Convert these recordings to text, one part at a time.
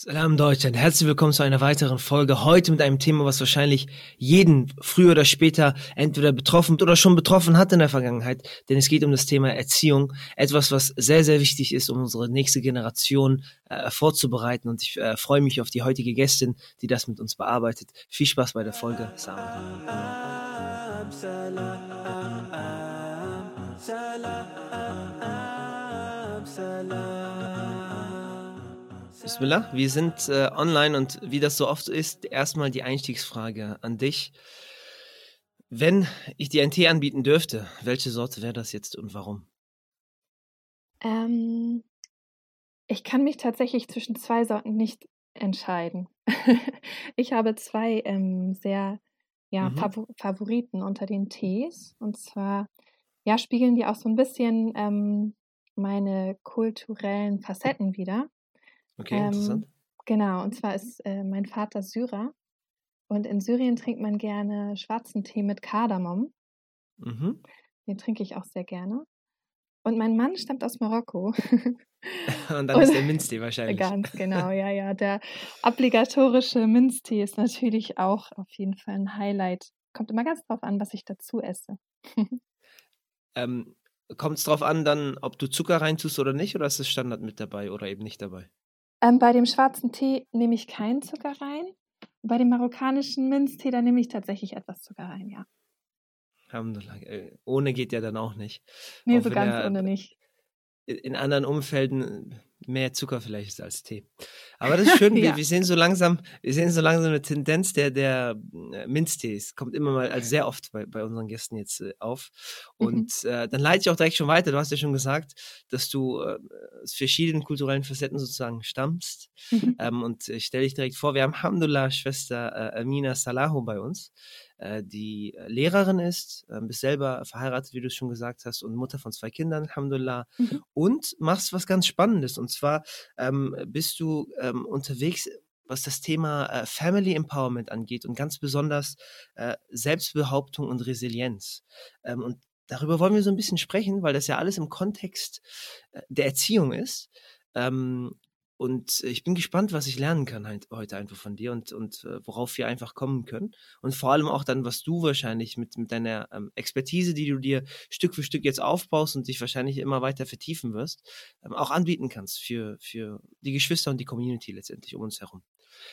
Salam Deutschland, herzlich willkommen zu einer weiteren Folge. Heute mit einem Thema, was wahrscheinlich jeden früher oder später entweder betroffen oder schon betroffen hat in der Vergangenheit. Denn es geht um das Thema Erziehung. Etwas, was sehr, sehr wichtig ist, um unsere nächste Generation äh, vorzubereiten. Und ich äh, freue mich auf die heutige Gästin, die das mit uns bearbeitet. Viel Spaß bei der Folge. Salam. Bismillah, wir sind äh, online und wie das so oft ist, erstmal die Einstiegsfrage an dich. Wenn ich dir einen Tee anbieten dürfte, welche Sorte wäre das jetzt und warum? Ähm, ich kann mich tatsächlich zwischen zwei Sorten nicht entscheiden. ich habe zwei ähm, sehr ja, mhm. Favoriten unter den Tees. Und zwar ja, spiegeln die auch so ein bisschen ähm, meine kulturellen Facetten wieder. Okay, ähm, interessant. Genau, und zwar ist äh, mein Vater Syrer und in Syrien trinkt man gerne schwarzen Tee mit Kardamom. Mhm. Den trinke ich auch sehr gerne. Und mein Mann stammt aus Marokko. und dann und, ist der Minztee wahrscheinlich. Ganz genau, ja, ja. Der obligatorische Minztee ist natürlich auch auf jeden Fall ein Highlight. Kommt immer ganz drauf an, was ich dazu esse. ähm, Kommt es drauf an, dann, ob du Zucker reintust oder nicht, oder ist es Standard mit dabei oder eben nicht dabei? Ähm, bei dem schwarzen Tee nehme ich keinen Zucker rein. Bei dem marokkanischen Minztee, da nehme ich tatsächlich etwas Zucker rein, ja. Äh, ohne geht ja dann auch nicht. Nee, auch so ganz ohne nicht. In anderen Umfelden mehr Zucker vielleicht ist als Tee. Aber das ist schön, ja. wir, wir, sehen so langsam, wir sehen so langsam eine Tendenz der, der äh, Minztees. Kommt immer mal, also sehr oft bei, bei unseren Gästen jetzt äh, auf. Mhm. Und mhm. äh, dann leite ich auch direkt schon weiter. Du hast ja schon gesagt, dass du äh, aus verschiedenen kulturellen Facetten sozusagen stammst. Mhm. Ähm, und ich stelle dich direkt vor, wir haben Alhamdulillah Schwester äh, Amina Salahu bei uns. Äh, die äh, Lehrerin ist, äh, bist selber verheiratet, wie du schon gesagt hast, und Mutter von zwei Kindern, Alhamdulillah, mhm. und machst was ganz Spannendes. Und zwar ähm, bist du ähm, unterwegs was das Thema äh, Family Empowerment angeht und ganz besonders äh, Selbstbehauptung und Resilienz. Ähm, und darüber wollen wir so ein bisschen sprechen, weil das ja alles im Kontext äh, der Erziehung ist. Ähm, und ich bin gespannt, was ich lernen kann halt heute einfach von dir und, und äh, worauf wir einfach kommen können. Und vor allem auch dann, was du wahrscheinlich mit, mit deiner ähm, Expertise, die du dir Stück für Stück jetzt aufbaust und dich wahrscheinlich immer weiter vertiefen wirst, ähm, auch anbieten kannst für, für die Geschwister und die Community letztendlich um uns herum.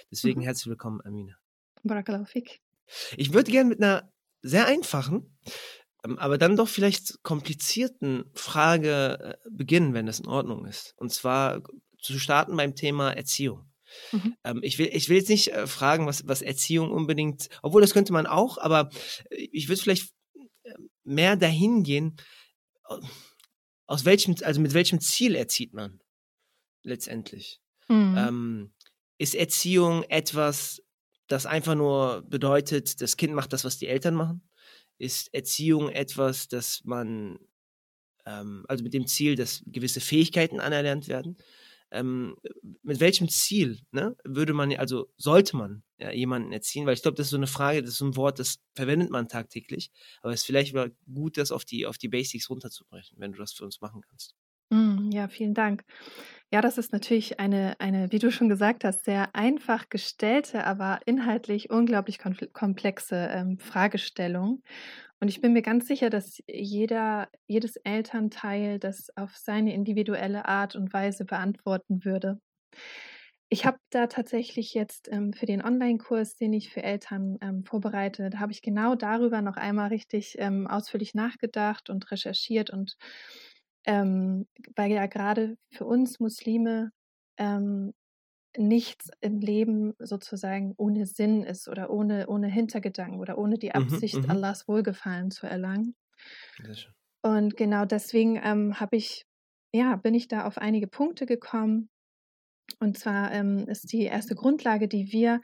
Deswegen mhm. herzlich willkommen, Amina. Barakalafik. Ich würde gerne mit einer sehr einfachen, ähm, aber dann doch vielleicht komplizierten Frage äh, beginnen, wenn das in Ordnung ist. Und zwar zu starten beim Thema Erziehung. Mhm. Ähm, ich, will, ich will jetzt nicht äh, fragen, was, was Erziehung unbedingt, obwohl das könnte man auch, aber äh, ich würde vielleicht äh, mehr dahin gehen, aus welchem, also mit welchem Ziel erzieht man letztendlich. Mhm. Ähm, ist Erziehung etwas, das einfach nur bedeutet, das Kind macht das, was die Eltern machen? Ist Erziehung etwas, das man, ähm, also mit dem Ziel, dass gewisse Fähigkeiten anerlernt werden? Ähm, mit welchem Ziel ne, würde man, also sollte man ja, jemanden erziehen? Weil ich glaube, das ist so eine Frage, das ist so ein Wort, das verwendet man tagtäglich. Aber es ist vielleicht mal gut, das auf die, auf die Basics runterzubrechen, wenn du das für uns machen kannst. Mm, ja, vielen Dank. Ja, das ist natürlich eine, eine, wie du schon gesagt hast, sehr einfach gestellte, aber inhaltlich unglaublich komplexe ähm, Fragestellung. Und ich bin mir ganz sicher, dass jeder, jedes Elternteil das auf seine individuelle Art und Weise beantworten würde. Ich habe da tatsächlich jetzt ähm, für den Online-Kurs, den ich für Eltern ähm, vorbereite, da habe ich genau darüber noch einmal richtig ähm, ausführlich nachgedacht und recherchiert und ähm, weil ja gerade für uns Muslime ähm, nichts im Leben sozusagen ohne Sinn ist oder ohne, ohne Hintergedanken oder ohne die mhm, Absicht, mhm, Allahs Wohlgefallen zu erlangen. Und genau deswegen ähm, habe ich, ja, bin ich da auf einige Punkte gekommen. Und zwar ähm, ist die erste Grundlage, die wir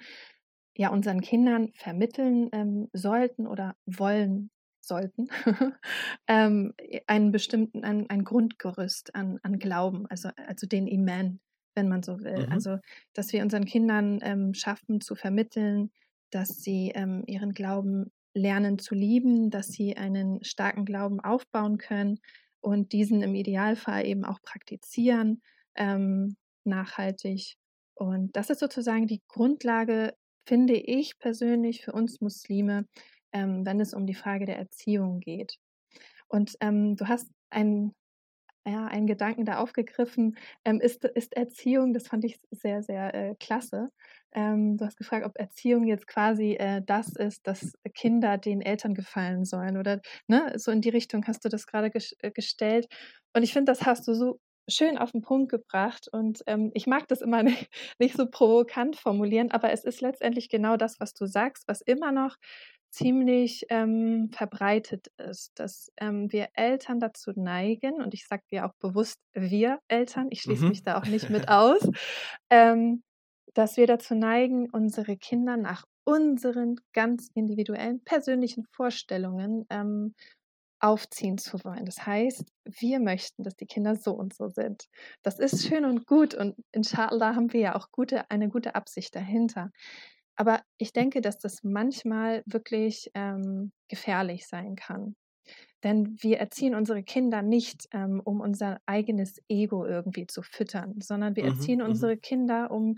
ja unseren Kindern vermitteln ähm, sollten oder wollen sollten, ähm, einen bestimmten, ein, ein Grundgerüst an, an Glauben, also, also den Iman, wenn man so will. Mhm. Also, dass wir unseren Kindern ähm, schaffen zu vermitteln, dass sie ähm, ihren Glauben lernen zu lieben, dass sie einen starken Glauben aufbauen können und diesen im Idealfall eben auch praktizieren, ähm, nachhaltig Und das ist sozusagen die Grundlage, finde ich persönlich, für uns Muslime, ähm, wenn es um die Frage der Erziehung geht. Und ähm, du hast einen, ja, einen Gedanken da aufgegriffen, ähm, ist, ist Erziehung, das fand ich sehr, sehr äh, klasse. Ähm, du hast gefragt, ob Erziehung jetzt quasi äh, das ist, dass Kinder den Eltern gefallen sollen oder ne, so in die Richtung hast du das gerade ges äh, gestellt. Und ich finde, das hast du so schön auf den Punkt gebracht und ähm, ich mag das immer nicht, nicht so provokant formulieren, aber es ist letztendlich genau das, was du sagst, was immer noch ziemlich ähm, verbreitet ist, dass ähm, wir Eltern dazu neigen, und ich sage dir auch bewusst wir Eltern, ich schließe mhm. mich da auch nicht mit aus, ähm, dass wir dazu neigen, unsere Kinder nach unseren ganz individuellen persönlichen Vorstellungen ähm, aufziehen zu wollen. Das heißt, wir möchten, dass die Kinder so und so sind. Das ist schön und gut und inshallah haben wir ja auch gute, eine gute Absicht dahinter. Aber ich denke, dass das manchmal wirklich ähm, gefährlich sein kann. Denn wir erziehen unsere Kinder nicht, ähm, um unser eigenes Ego irgendwie zu füttern, sondern wir mhm, erziehen mhm. unsere Kinder, um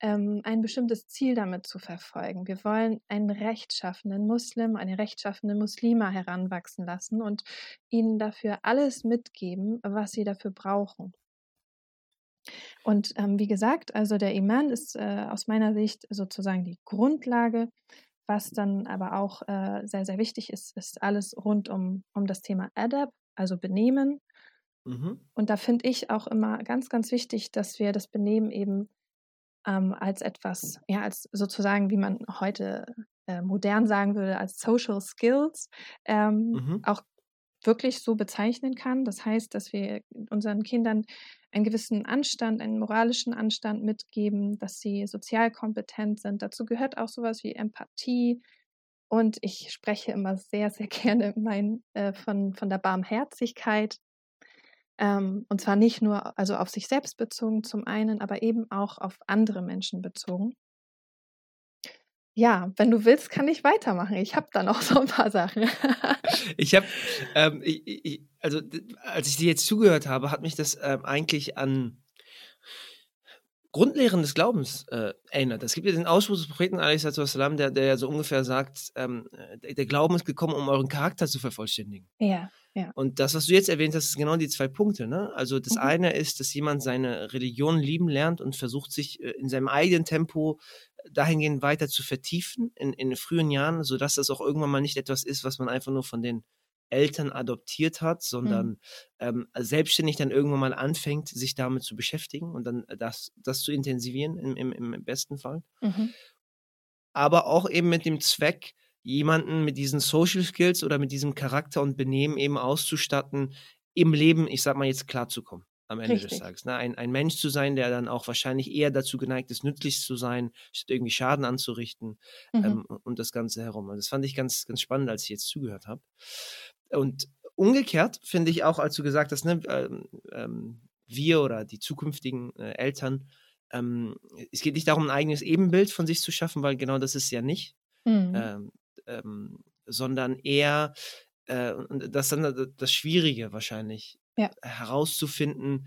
ähm, ein bestimmtes Ziel damit zu verfolgen. Wir wollen einen rechtschaffenen Muslim, eine rechtschaffene Muslima heranwachsen lassen und ihnen dafür alles mitgeben, was sie dafür brauchen. Und ähm, wie gesagt, also der Iman ist äh, aus meiner Sicht sozusagen die Grundlage. Was dann aber auch äh, sehr, sehr wichtig ist, ist alles rund um, um das Thema Adab, also Benehmen. Mhm. Und da finde ich auch immer ganz, ganz wichtig, dass wir das Benehmen eben ähm, als etwas, ja, als sozusagen, wie man heute äh, modern sagen würde, als Social Skills ähm, mhm. auch wirklich so bezeichnen kann. Das heißt, dass wir unseren Kindern einen gewissen Anstand, einen moralischen Anstand mitgeben, dass sie sozial kompetent sind. Dazu gehört auch sowas wie Empathie. Und ich spreche immer sehr, sehr gerne mein, äh, von, von der Barmherzigkeit. Ähm, und zwar nicht nur also auf sich selbst bezogen zum einen, aber eben auch auf andere Menschen bezogen. Ja, wenn du willst, kann ich weitermachen. Ich habe da noch so ein paar Sachen. ich habe, ähm, also als ich dir jetzt zugehört habe, hat mich das ähm, eigentlich an Grundlehren des Glaubens äh, erinnert. Es gibt ja den Ausspruch des Propheten, der, der ja so ungefähr sagt, ähm, der Glauben ist gekommen, um euren Charakter zu vervollständigen. Ja. Ja. Und das, was du jetzt erwähnt hast, ist genau die zwei Punkte. Ne? Also das mhm. eine ist, dass jemand seine Religion lieben lernt und versucht, sich äh, in seinem eigenen Tempo dahingehend weiter zu vertiefen in, in frühen Jahren, sodass das auch irgendwann mal nicht etwas ist, was man einfach nur von den Eltern adoptiert hat, sondern mhm. ähm, selbstständig dann irgendwann mal anfängt, sich damit zu beschäftigen und dann das, das zu intensivieren im, im, im besten Fall. Mhm. Aber auch eben mit dem Zweck, jemanden mit diesen Social Skills oder mit diesem Charakter und Benehmen eben auszustatten, im Leben, ich sag mal jetzt, klarzukommen am Ende Richtig. des Tages. Ne? Ein, ein Mensch zu sein, der dann auch wahrscheinlich eher dazu geneigt ist, nützlich zu sein, statt irgendwie Schaden anzurichten mhm. ähm, und das Ganze herum. Und also das fand ich ganz, ganz spannend, als ich jetzt zugehört habe. Und umgekehrt finde ich auch, als du gesagt hast, ne, ähm, ähm, wir oder die zukünftigen äh, Eltern, ähm, es geht nicht darum, ein eigenes Ebenbild von sich zu schaffen, weil genau das ist ja nicht. Mhm. Ähm, ähm, sondern eher, äh, und das ist dann das Schwierige wahrscheinlich, ja. herauszufinden,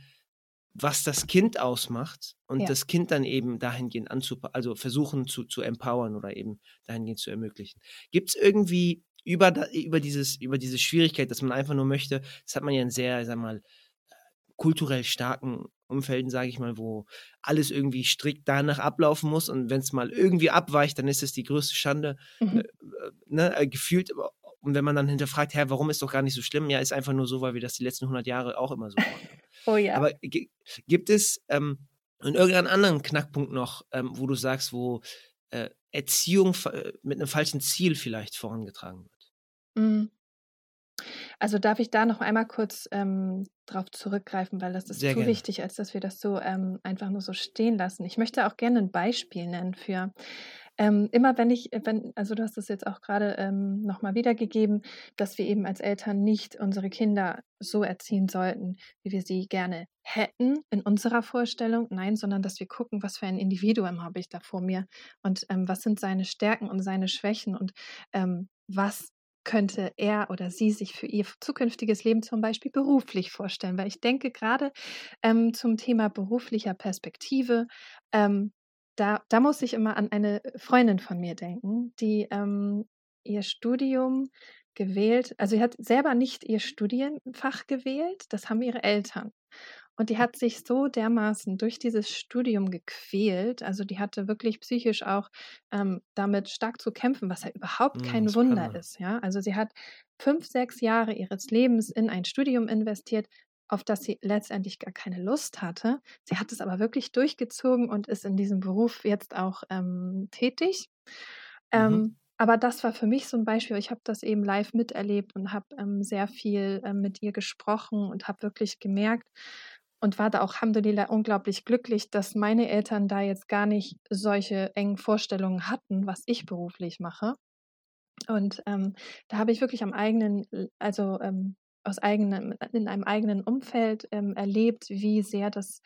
was das Kind ausmacht und ja. das Kind dann eben dahingehend anzupassen, also versuchen zu, zu empowern oder eben dahingehend zu ermöglichen. Gibt es irgendwie über, über, dieses, über diese Schwierigkeit, dass man einfach nur möchte, das hat man ja in sehr, sag mal, kulturell starken Umfelden, sage ich mal, wo alles irgendwie strikt danach ablaufen muss und wenn es mal irgendwie abweicht, dann ist es die größte Schande, mhm. äh, ne, äh, gefühlt. Und wenn man dann hinterfragt, Herr, warum ist doch gar nicht so schlimm? Ja, ist einfach nur so, weil wir das die letzten 100 Jahre auch immer so machen. oh ja. Aber gibt es ähm, in irgendeinen anderen Knackpunkt noch, ähm, wo du sagst, wo äh, Erziehung äh, mit einem falschen Ziel vielleicht vorangetragen wird? Mhm. Also darf ich da noch einmal kurz ähm, drauf zurückgreifen, weil das ist Sehr zu gerne. wichtig, als dass wir das so ähm, einfach nur so stehen lassen. Ich möchte auch gerne ein Beispiel nennen für ähm, immer wenn ich, wenn, also du hast es jetzt auch gerade ähm, nochmal wiedergegeben, dass wir eben als Eltern nicht unsere Kinder so erziehen sollten, wie wir sie gerne hätten in unserer Vorstellung. Nein, sondern dass wir gucken, was für ein Individuum habe ich da vor mir und ähm, was sind seine Stärken und seine Schwächen und ähm, was könnte er oder sie sich für ihr zukünftiges Leben zum Beispiel beruflich vorstellen? Weil ich denke gerade ähm, zum Thema beruflicher Perspektive, ähm, da, da muss ich immer an eine Freundin von mir denken, die ähm, ihr Studium gewählt, also sie hat selber nicht ihr Studienfach gewählt, das haben ihre Eltern. Und die hat sich so dermaßen durch dieses Studium gequält. Also die hatte wirklich psychisch auch ähm, damit stark zu kämpfen, was ja überhaupt mm, kein Wunder ist. Ja? Also sie hat fünf, sechs Jahre ihres Lebens in ein Studium investiert, auf das sie letztendlich gar keine Lust hatte. Sie hat es aber wirklich durchgezogen und ist in diesem Beruf jetzt auch ähm, tätig. Mhm. Ähm, aber das war für mich so ein Beispiel. Ich habe das eben live miterlebt und habe ähm, sehr viel ähm, mit ihr gesprochen und habe wirklich gemerkt, und war da auch, Alhamdulillah, unglaublich glücklich, dass meine Eltern da jetzt gar nicht solche engen Vorstellungen hatten, was ich beruflich mache. Und ähm, da habe ich wirklich am eigenen, also ähm, aus eigenem, in einem eigenen Umfeld ähm, erlebt, wie sehr das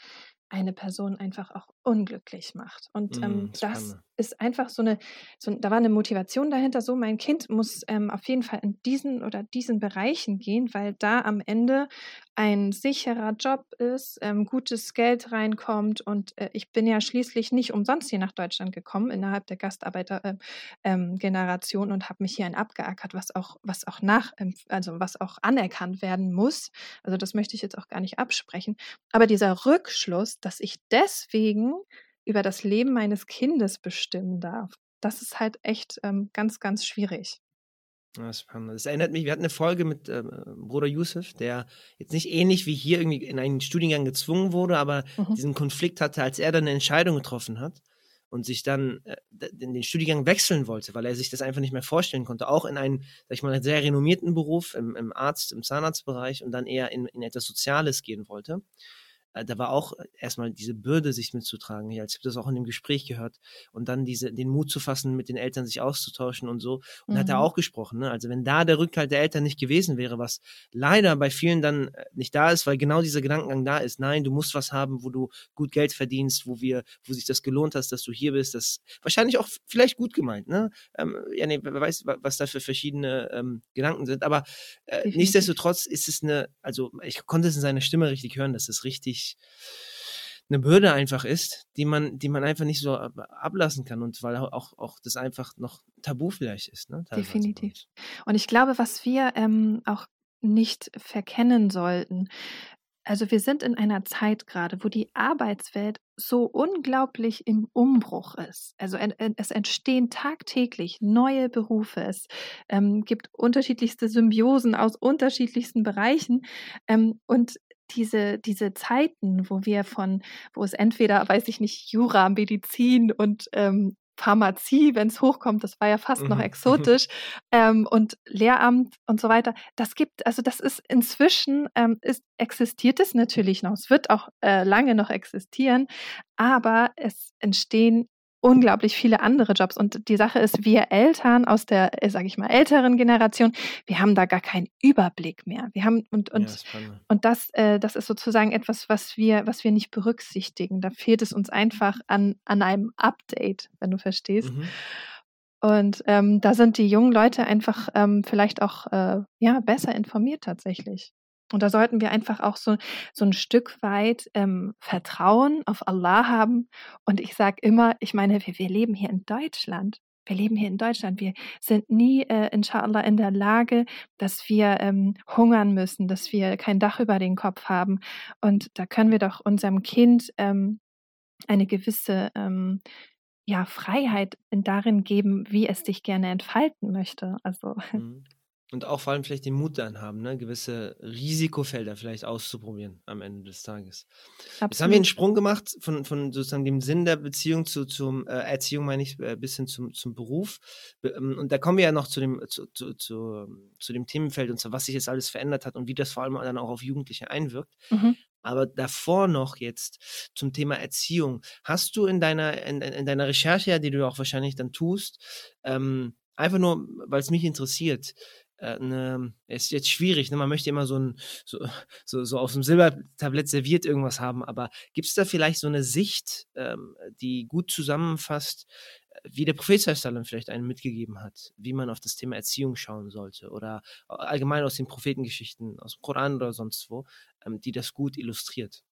eine Person einfach auch unglücklich macht. Und ähm, mm, das ist einfach so eine, so, da war eine Motivation dahinter, so mein Kind muss ähm, auf jeden Fall in diesen oder diesen Bereichen gehen, weil da am Ende ein sicherer Job ist, ähm, gutes Geld reinkommt und äh, ich bin ja schließlich nicht umsonst hier nach Deutschland gekommen innerhalb der Gastarbeitergeneration äh, ähm, und habe mich hierhin abgeackert, was auch, was auch nach, also was auch anerkannt werden muss. Also das möchte ich jetzt auch gar nicht absprechen. Aber dieser Rückschluss, dass ich deswegen über das Leben meines Kindes bestimmen darf. Das ist halt echt ähm, ganz, ganz schwierig. Das, das erinnert mich, wir hatten eine Folge mit ähm, Bruder Yusuf, der jetzt nicht ähnlich wie hier irgendwie in einen Studiengang gezwungen wurde, aber mhm. diesen Konflikt hatte, als er dann eine Entscheidung getroffen hat und sich dann äh, in den Studiengang wechseln wollte, weil er sich das einfach nicht mehr vorstellen konnte, auch in einen, sag ich mal, sehr renommierten Beruf im, im Arzt, im Zahnarztbereich und dann eher in, in etwas Soziales gehen wollte. Äh, da war auch erstmal diese Bürde, sich mitzutragen. Ja, ich habe das auch in dem Gespräch gehört. Und dann diese, den Mut zu fassen, mit den Eltern sich auszutauschen und so. Und mhm. hat er auch gesprochen. Ne? Also wenn da der Rückhalt der Eltern nicht gewesen wäre, was leider bei vielen dann äh, nicht da ist, weil genau dieser Gedankengang da ist. Nein, du musst was haben, wo du gut Geld verdienst, wo wir, wo sich das gelohnt hast, dass du hier bist. Das wahrscheinlich auch vielleicht gut gemeint. Ne? Ähm, ja, nee, wer weiß, was da für verschiedene ähm, Gedanken sind. Aber äh, nichtsdestotrotz ist es eine, also ich konnte es in seiner Stimme richtig hören, dass es richtig eine Bürde einfach ist, die man, die man einfach nicht so ablassen kann und weil auch, auch das einfach noch tabu vielleicht ist. Ne, Definitiv. Und ich glaube, was wir ähm, auch nicht verkennen sollten, also wir sind in einer Zeit gerade, wo die Arbeitswelt so unglaublich im Umbruch ist. Also es entstehen tagtäglich neue Berufe. Es ähm, gibt unterschiedlichste Symbiosen aus unterschiedlichsten Bereichen. Ähm, und diese, diese Zeiten, wo wir von, wo es entweder, weiß ich nicht, Jura, Medizin und ähm, Pharmazie, wenn es hochkommt, das war ja fast mhm. noch exotisch, ähm, und Lehramt und so weiter. Das gibt, also das ist inzwischen, ähm, ist, existiert es natürlich noch, es wird auch äh, lange noch existieren, aber es entstehen unglaublich viele andere Jobs. Und die Sache ist, wir Eltern aus der, äh, sage ich mal, älteren Generation, wir haben da gar keinen Überblick mehr. Wir haben und und ja, und das, äh, das ist sozusagen etwas, was wir, was wir nicht berücksichtigen. Da fehlt es uns einfach an an einem Update, wenn du verstehst. Mhm. Und ähm, da sind die jungen Leute einfach ähm, vielleicht auch äh, ja besser informiert tatsächlich. Und da sollten wir einfach auch so, so ein Stück weit ähm, Vertrauen auf Allah haben. Und ich sage immer, ich meine, wir, wir leben hier in Deutschland. Wir leben hier in Deutschland. Wir sind nie, äh, inshallah, in der Lage, dass wir ähm, hungern müssen, dass wir kein Dach über den Kopf haben. Und da können wir doch unserem Kind ähm, eine gewisse ähm, ja, Freiheit darin geben, wie es sich gerne entfalten möchte. Also. Mhm. Und auch vor allem vielleicht den Mut dann haben, ne? gewisse Risikofelder vielleicht auszuprobieren am Ende des Tages. Absolut. Jetzt haben wir einen Sprung gemacht von, von sozusagen dem Sinn der Beziehung zu zum äh, Erziehung, meine ich, äh, bis hin zum, zum Beruf. Ähm, und da kommen wir ja noch zu dem, zu, zu, zu, zu dem Themenfeld und zwar, was sich jetzt alles verändert hat und wie das vor allem dann auch auf Jugendliche einwirkt. Mhm. Aber davor noch jetzt zum Thema Erziehung. Hast du in deiner, in, in deiner Recherche, die du auch wahrscheinlich dann tust, ähm, einfach nur, weil es mich interessiert, äh, ne, ist jetzt schwierig, ne? man möchte immer so ein, so, so, so auf dem Silbertablett serviert irgendwas haben, aber gibt es da vielleicht so eine Sicht, ähm, die gut zusammenfasst, wie der Prophet sallam vielleicht einen mitgegeben hat, wie man auf das Thema Erziehung schauen sollte oder allgemein aus den Prophetengeschichten, aus dem Koran oder sonst wo, ähm, die das gut illustriert.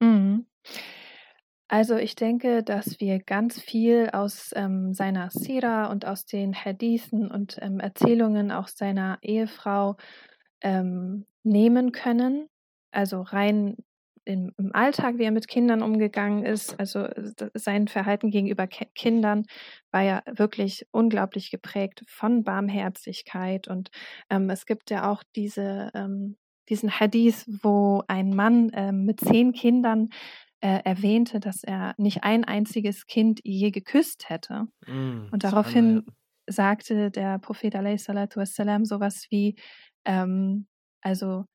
Mhm. Also ich denke, dass wir ganz viel aus ähm, seiner Sira und aus den Hadithen und ähm, Erzählungen auch seiner Ehefrau ähm, nehmen können. Also rein im, im, Alltag, wie er mit Kindern umgegangen ist, also sein Verhalten gegenüber Ke Kindern war ja wirklich unglaublich geprägt von Barmherzigkeit. Und ähm, es gibt ja auch diese, ähm, diesen Hadith, wo ein Mann ähm, mit zehn Kindern äh, erwähnte, dass er nicht ein einziges Kind je geküsst hätte. Mm, und daraufhin ja. sagte der Prophet wassalam, sowas wie, ähm, also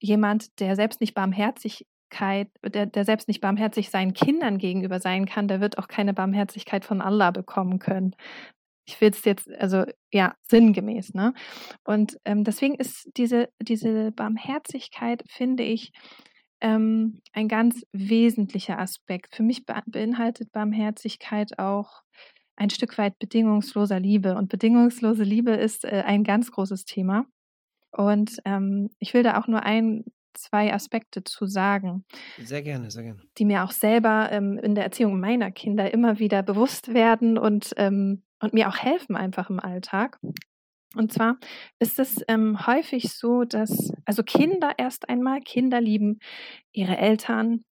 jemand, der selbst nicht Barmherzigkeit, der, der selbst nicht barmherzig seinen Kindern gegenüber sein kann, der wird auch keine Barmherzigkeit von Allah bekommen können. Ich will es jetzt, also ja, sinngemäß, ne? Und ähm, deswegen ist diese, diese Barmherzigkeit, finde ich, ähm, ein ganz wesentlicher Aspekt. Für mich beinhaltet Barmherzigkeit auch ein Stück weit bedingungsloser Liebe. Und bedingungslose Liebe ist äh, ein ganz großes Thema. Und ähm, ich will da auch nur ein, zwei Aspekte zu sagen. Sehr gerne, sehr gerne. Die mir auch selber ähm, in der Erziehung meiner Kinder immer wieder bewusst werden und, ähm, und mir auch helfen einfach im Alltag. Und zwar ist es ähm, häufig so, dass also Kinder erst einmal, Kinder lieben ihre Eltern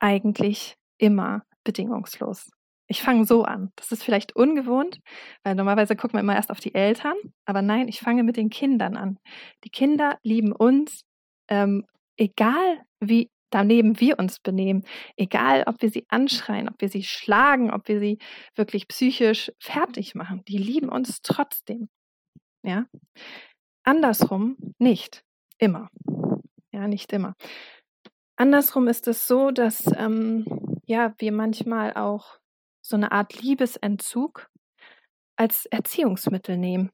eigentlich immer bedingungslos. Ich fange so an. Das ist vielleicht ungewohnt, weil normalerweise gucken wir immer erst auf die Eltern. Aber nein, ich fange mit den Kindern an. Die Kinder lieben uns, ähm, egal wie daneben wir uns benehmen, egal ob wir sie anschreien, ob wir sie schlagen, ob wir sie wirklich psychisch fertig machen. Die lieben uns trotzdem. Ja? Andersrum nicht immer. Ja, nicht immer. Andersrum ist es so, dass ähm, ja, wir manchmal auch so eine Art Liebesentzug als Erziehungsmittel nehmen.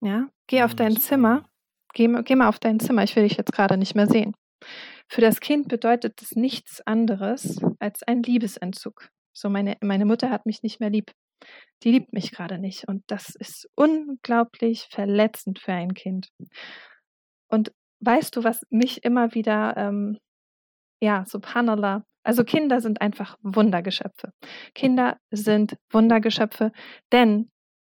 Ja, geh auf dein Zimmer, geh, geh mal auf dein Zimmer, ich will dich jetzt gerade nicht mehr sehen. Für das Kind bedeutet das nichts anderes als ein Liebesentzug. So, meine, meine Mutter hat mich nicht mehr lieb die liebt mich gerade nicht. Und das ist unglaublich verletzend für ein Kind. Und weißt du, was mich immer wieder, ähm, ja, subhanallah, also Kinder sind einfach Wundergeschöpfe. Kinder sind Wundergeschöpfe, denn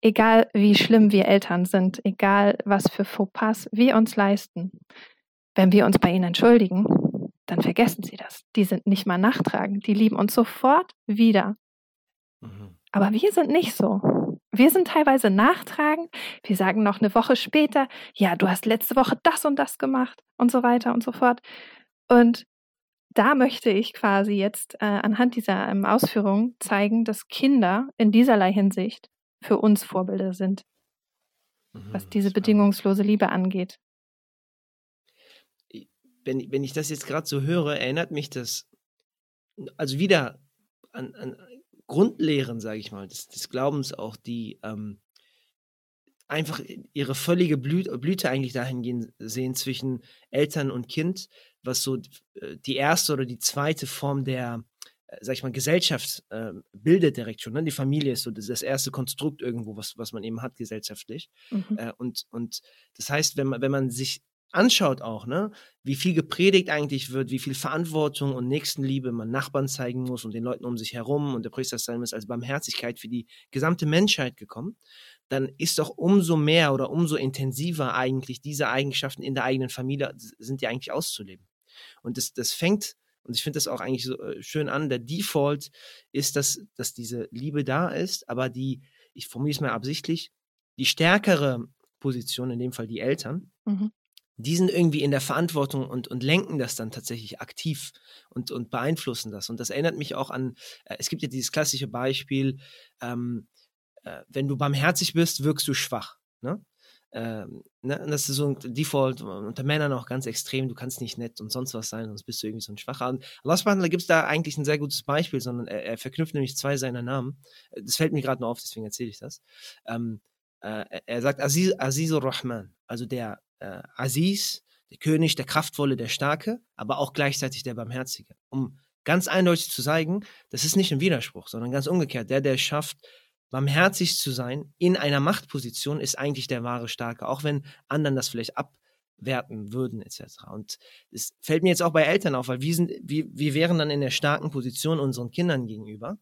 egal wie schlimm wir Eltern sind, egal was für Fauxpas wir uns leisten, wenn wir uns bei ihnen entschuldigen, dann vergessen sie das. Die sind nicht mal nachtragend, die lieben uns sofort wieder. Mhm. Aber wir sind nicht so. Wir sind teilweise nachtragend. Wir sagen noch eine Woche später, ja, du hast letzte Woche das und das gemacht und so weiter und so fort. Und da möchte ich quasi jetzt äh, anhand dieser ähm, Ausführungen zeigen, dass Kinder in dieserlei Hinsicht für uns Vorbilder sind, mhm, was diese bedingungslose Liebe angeht. Wenn, wenn ich das jetzt gerade so höre, erinnert mich das also wieder an, an Grundlehren, sage ich mal, des, des, Glaubens auch, die ähm, einfach ihre völlige Blü Blüte eigentlich dahingehend sehen zwischen Eltern und Kind, was so äh, die erste oder die zweite Form der, äh, sag ich mal, Gesellschaft äh, bildet direkt schon. Ne? Die Familie ist so das, das, erste Konstrukt irgendwo, was, was man eben hat gesellschaftlich. Mhm. Äh, und, und das heißt, wenn man, wenn man sich anschaut auch, ne, wie viel gepredigt eigentlich wird, wie viel Verantwortung und Nächstenliebe man Nachbarn zeigen muss und den Leuten um sich herum und der Priester ist als Barmherzigkeit für die gesamte Menschheit gekommen, dann ist doch umso mehr oder umso intensiver eigentlich diese Eigenschaften in der eigenen Familie sind ja eigentlich auszuleben. Und das, das fängt, und ich finde das auch eigentlich so äh, schön an, der Default ist, dass, dass diese Liebe da ist, aber die, ich formuliere es mal absichtlich, die stärkere Position, in dem Fall die Eltern, mhm die sind irgendwie in der Verantwortung und, und lenken das dann tatsächlich aktiv und, und beeinflussen das. Und das erinnert mich auch an, äh, es gibt ja dieses klassische Beispiel, ähm, äh, wenn du barmherzig bist, wirkst du schwach. Ne? Ähm, ne? das ist so ein Default unter Männern auch ganz extrem, du kannst nicht nett und sonst was sein, sonst bist du irgendwie so ein Schwacher. Und Allah gibt es da eigentlich ein sehr gutes Beispiel, sondern er, er, verknüpft nämlich zwei seiner Namen. Das fällt mir gerade nur auf, deswegen erzähle ich das. Ähm, äh, er sagt Aziz, Azizur Rahman, also der äh, Aziz, der König, der Kraftvolle, der Starke, aber auch gleichzeitig der Barmherzige. Um ganz eindeutig zu zeigen, das ist nicht ein Widerspruch, sondern ganz umgekehrt. Der, der schafft, barmherzig zu sein in einer Machtposition ist eigentlich der wahre Starke, auch wenn anderen das vielleicht abwerten würden etc. Und es fällt mir jetzt auch bei Eltern auf, weil wir sind, wir, wir wären dann in der starken Position unseren Kindern gegenüber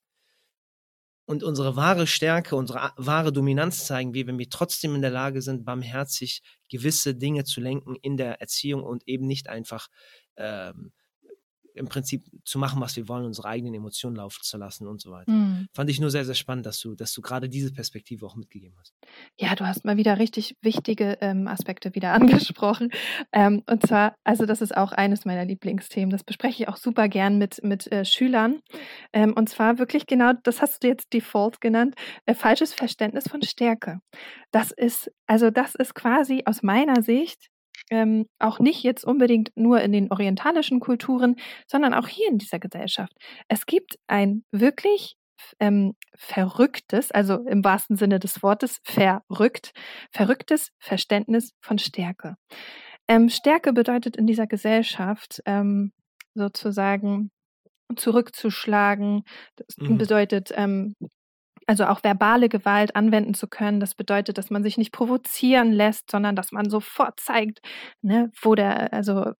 und unsere wahre Stärke, unsere wahre Dominanz zeigen wir, wenn wir trotzdem in der Lage sind, barmherzig gewisse Dinge zu lenken in der Erziehung und eben nicht einfach ähm, im Prinzip zu machen, was wir wollen, unsere eigenen Emotionen laufen zu lassen und so weiter. Mhm. Fand ich nur sehr, sehr spannend, dass du, dass du gerade diese Perspektive auch mitgegeben hast. Ja, du hast mal wieder richtig wichtige ähm, Aspekte wieder angesprochen. Ähm, und zwar, also das ist auch eines meiner Lieblingsthemen. Das bespreche ich auch super gern mit, mit äh, Schülern. Ähm, und zwar wirklich genau, das hast du jetzt Default genannt, äh, falsches Verständnis von Stärke. Das ist, also das ist quasi aus meiner Sicht ähm, auch nicht jetzt unbedingt nur in den orientalischen Kulturen, sondern auch hier in dieser Gesellschaft. Es gibt ein wirklich ähm, verrücktes, also im wahrsten Sinne des Wortes, verrückt, verrücktes Verständnis von Stärke. Ähm, Stärke bedeutet in dieser Gesellschaft ähm, sozusagen zurückzuschlagen, das mhm. bedeutet ähm, also auch verbale Gewalt anwenden zu können. Das bedeutet, dass man sich nicht provozieren lässt, sondern dass man sofort zeigt, ne, wo der, also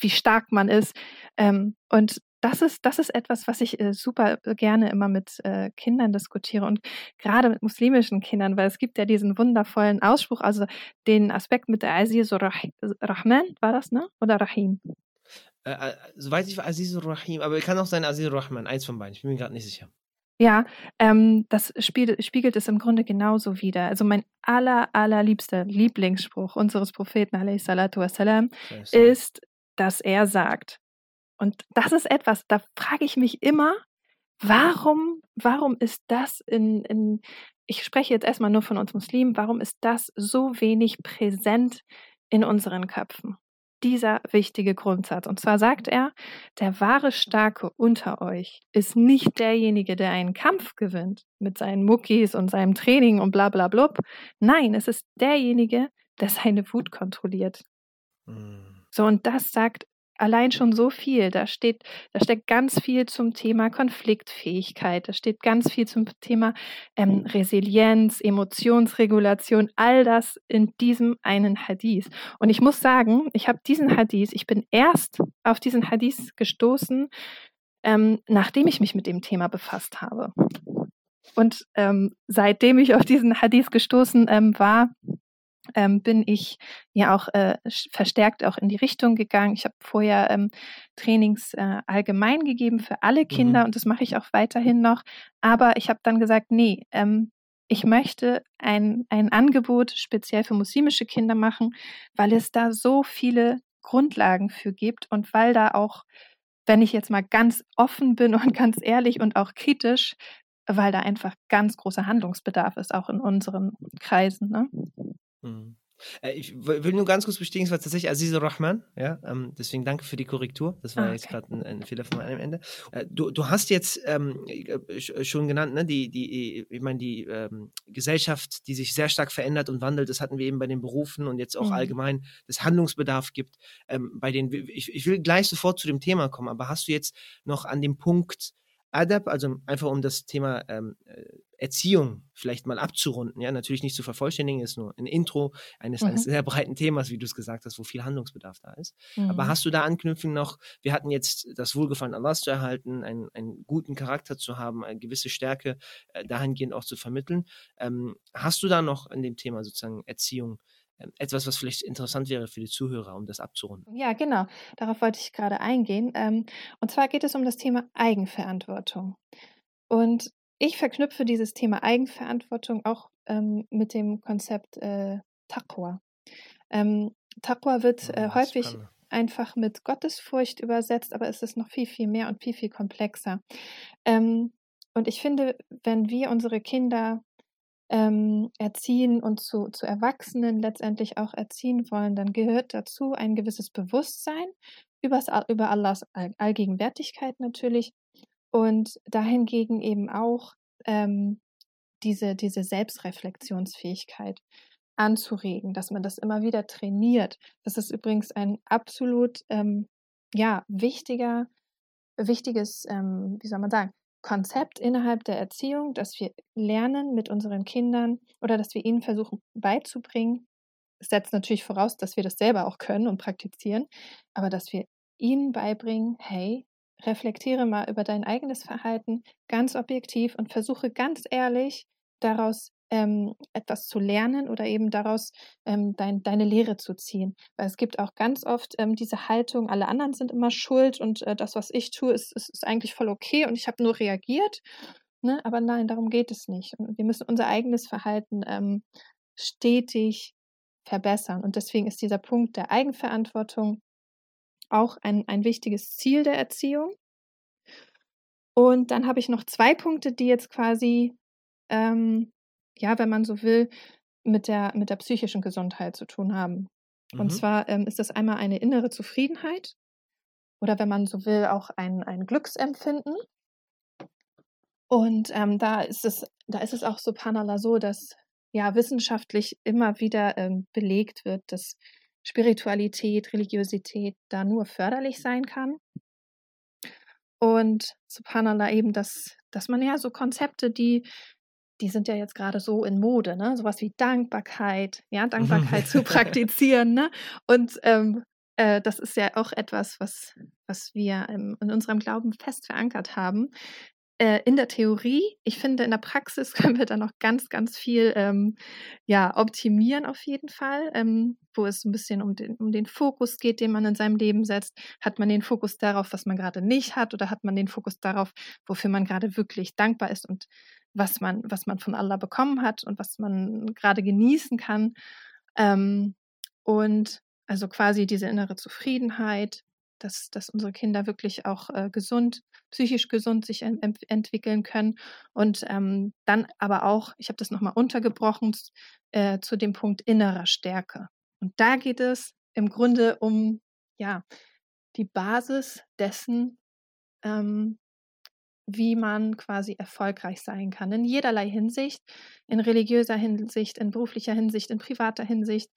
wie stark man ist. Ähm, und das ist, das ist etwas, was ich äh, super gerne immer mit äh, Kindern diskutiere und gerade mit muslimischen Kindern, weil es gibt ja diesen wundervollen Ausspruch, also den Aspekt mit der Aziz Rahman, war das, ne? Oder Rahim? Äh, äh, soweit ich war, Aziz Rahim, aber kann auch sein Aziz Rahman, eins von beiden, ich bin mir gerade nicht sicher. Ja, ähm, das spiegelt, spiegelt es im Grunde genauso wider. Also mein aller, allerliebster Lieblingsspruch unseres Propheten wassalam, ist, dass er sagt, und das ist etwas, da frage ich mich immer, warum, warum ist das in, in, ich spreche jetzt erstmal nur von uns Muslimen, warum ist das so wenig präsent in unseren Köpfen? Dieser wichtige Grundsatz. Und zwar sagt er, der wahre Starke unter euch ist nicht derjenige, der einen Kampf gewinnt mit seinen Muckis und seinem Training und bla bla blub. Nein, es ist derjenige, der seine Wut kontrolliert. Mhm. So, und das sagt allein schon so viel. Da steht, da steckt ganz viel zum Thema Konfliktfähigkeit, da steht ganz viel zum Thema ähm, Resilienz, Emotionsregulation, all das in diesem einen Hadith. Und ich muss sagen, ich habe diesen Hadith, ich bin erst auf diesen Hadith gestoßen, ähm, nachdem ich mich mit dem Thema befasst habe. Und ähm, seitdem ich auf diesen Hadith gestoßen ähm, war, ähm, bin ich ja auch äh, verstärkt auch in die Richtung gegangen. Ich habe vorher ähm, Trainings äh, allgemein gegeben für alle Kinder mhm. und das mache ich auch weiterhin noch. Aber ich habe dann gesagt, nee, ähm, ich möchte ein, ein Angebot speziell für muslimische Kinder machen, weil es da so viele Grundlagen für gibt und weil da auch, wenn ich jetzt mal ganz offen bin und ganz ehrlich und auch kritisch, weil da einfach ganz großer Handlungsbedarf ist, auch in unseren Kreisen. Ne? Mhm. Äh, ich will nur ganz kurz bestätigen, es war tatsächlich Aziz Rahman. Ja, ähm, deswegen danke für die Korrektur. Das war ah, okay. jetzt gerade ein, ein, Fehler von meinem Ende. Äh, du, du hast jetzt ähm, äh, schon genannt, ne, die, die, ich meine, die ähm, Gesellschaft, die sich sehr stark verändert und wandelt. Das hatten wir eben bei den Berufen und jetzt auch mhm. allgemein, dass Handlungsbedarf gibt. Ähm, bei den, ich, ich will gleich sofort zu dem Thema kommen, aber hast du jetzt noch an dem Punkt Adab, also einfach um das Thema ähm, äh, Erziehung vielleicht mal abzurunden, ja, natürlich nicht zu vervollständigen, ist nur ein Intro eines, mhm. eines sehr breiten Themas, wie du es gesagt hast, wo viel Handlungsbedarf da ist. Mhm. Aber hast du da Anknüpfungen noch, wir hatten jetzt das Wohlgefallen Allahs zu erhalten, einen, einen guten Charakter zu haben, eine gewisse Stärke äh, dahingehend auch zu vermitteln. Ähm, hast du da noch in dem Thema sozusagen Erziehung ähm, etwas, was vielleicht interessant wäre für die Zuhörer, um das abzurunden. Ja, genau. Darauf wollte ich gerade eingehen. Ähm, und zwar geht es um das Thema Eigenverantwortung. Und ich verknüpfe dieses Thema Eigenverantwortung auch ähm, mit dem Konzept äh, Taqwa. Ähm, Taqwa wird äh, häufig spannend. einfach mit Gottesfurcht übersetzt, aber es ist noch viel, viel mehr und viel, viel komplexer. Ähm, und ich finde, wenn wir unsere Kinder ähm, erziehen und zu, zu Erwachsenen letztendlich auch erziehen wollen, dann gehört dazu ein gewisses Bewusstsein übers, über Allahs Allgegenwärtigkeit natürlich und dahingegen eben auch ähm, diese, diese Selbstreflexionsfähigkeit anzuregen, dass man das immer wieder trainiert. Das ist übrigens ein absolut ähm, ja, wichtiger, wichtiges, ähm, wie soll man sagen, Konzept innerhalb der Erziehung, dass wir lernen mit unseren Kindern oder dass wir ihnen versuchen beizubringen. Es setzt natürlich voraus, dass wir das selber auch können und praktizieren, aber dass wir ihnen beibringen, hey, reflektiere mal über dein eigenes Verhalten ganz objektiv und versuche ganz ehrlich daraus ähm, etwas zu lernen oder eben daraus ähm, dein, deine Lehre zu ziehen. Weil es gibt auch ganz oft ähm, diese Haltung, alle anderen sind immer schuld und äh, das, was ich tue, ist, ist, ist eigentlich voll okay und ich habe nur reagiert. Ne? Aber nein, darum geht es nicht. Wir müssen unser eigenes Verhalten ähm, stetig verbessern. Und deswegen ist dieser Punkt der Eigenverantwortung auch ein, ein wichtiges Ziel der Erziehung. Und dann habe ich noch zwei Punkte, die jetzt quasi ähm, ja, wenn man so will, mit der, mit der psychischen Gesundheit zu tun haben. Mhm. Und zwar ähm, ist das einmal eine innere Zufriedenheit oder wenn man so will, auch ein, ein Glücksempfinden. Und ähm, da ist es, da ist es auch so panala so, dass ja wissenschaftlich immer wieder ähm, belegt wird, dass Spiritualität, Religiosität da nur förderlich sein kann. Und subhanallah eben, dass, dass man ja so Konzepte, die die sind ja jetzt gerade so in Mode, ne? Sowas wie Dankbarkeit, ja, Dankbarkeit zu praktizieren, ne? Und ähm, äh, das ist ja auch etwas, was, was wir ähm, in unserem Glauben fest verankert haben. Äh, in der Theorie, ich finde, in der Praxis können wir da noch ganz, ganz viel ähm, ja, optimieren auf jeden Fall, ähm, wo es ein bisschen um den, um den Fokus geht, den man in seinem Leben setzt. Hat man den Fokus darauf, was man gerade nicht hat, oder hat man den Fokus darauf, wofür man gerade wirklich dankbar ist und was man, was man von Allah bekommen hat und was man gerade genießen kann. Ähm, und also quasi diese innere Zufriedenheit, dass, dass unsere Kinder wirklich auch äh, gesund, psychisch gesund sich en entwickeln können. Und ähm, dann aber auch, ich habe das nochmal untergebrochen, äh, zu dem Punkt innerer Stärke. Und da geht es im Grunde um, ja, die Basis dessen, ähm, wie man quasi erfolgreich sein kann. In jederlei Hinsicht, in religiöser Hinsicht, in beruflicher Hinsicht, in privater Hinsicht.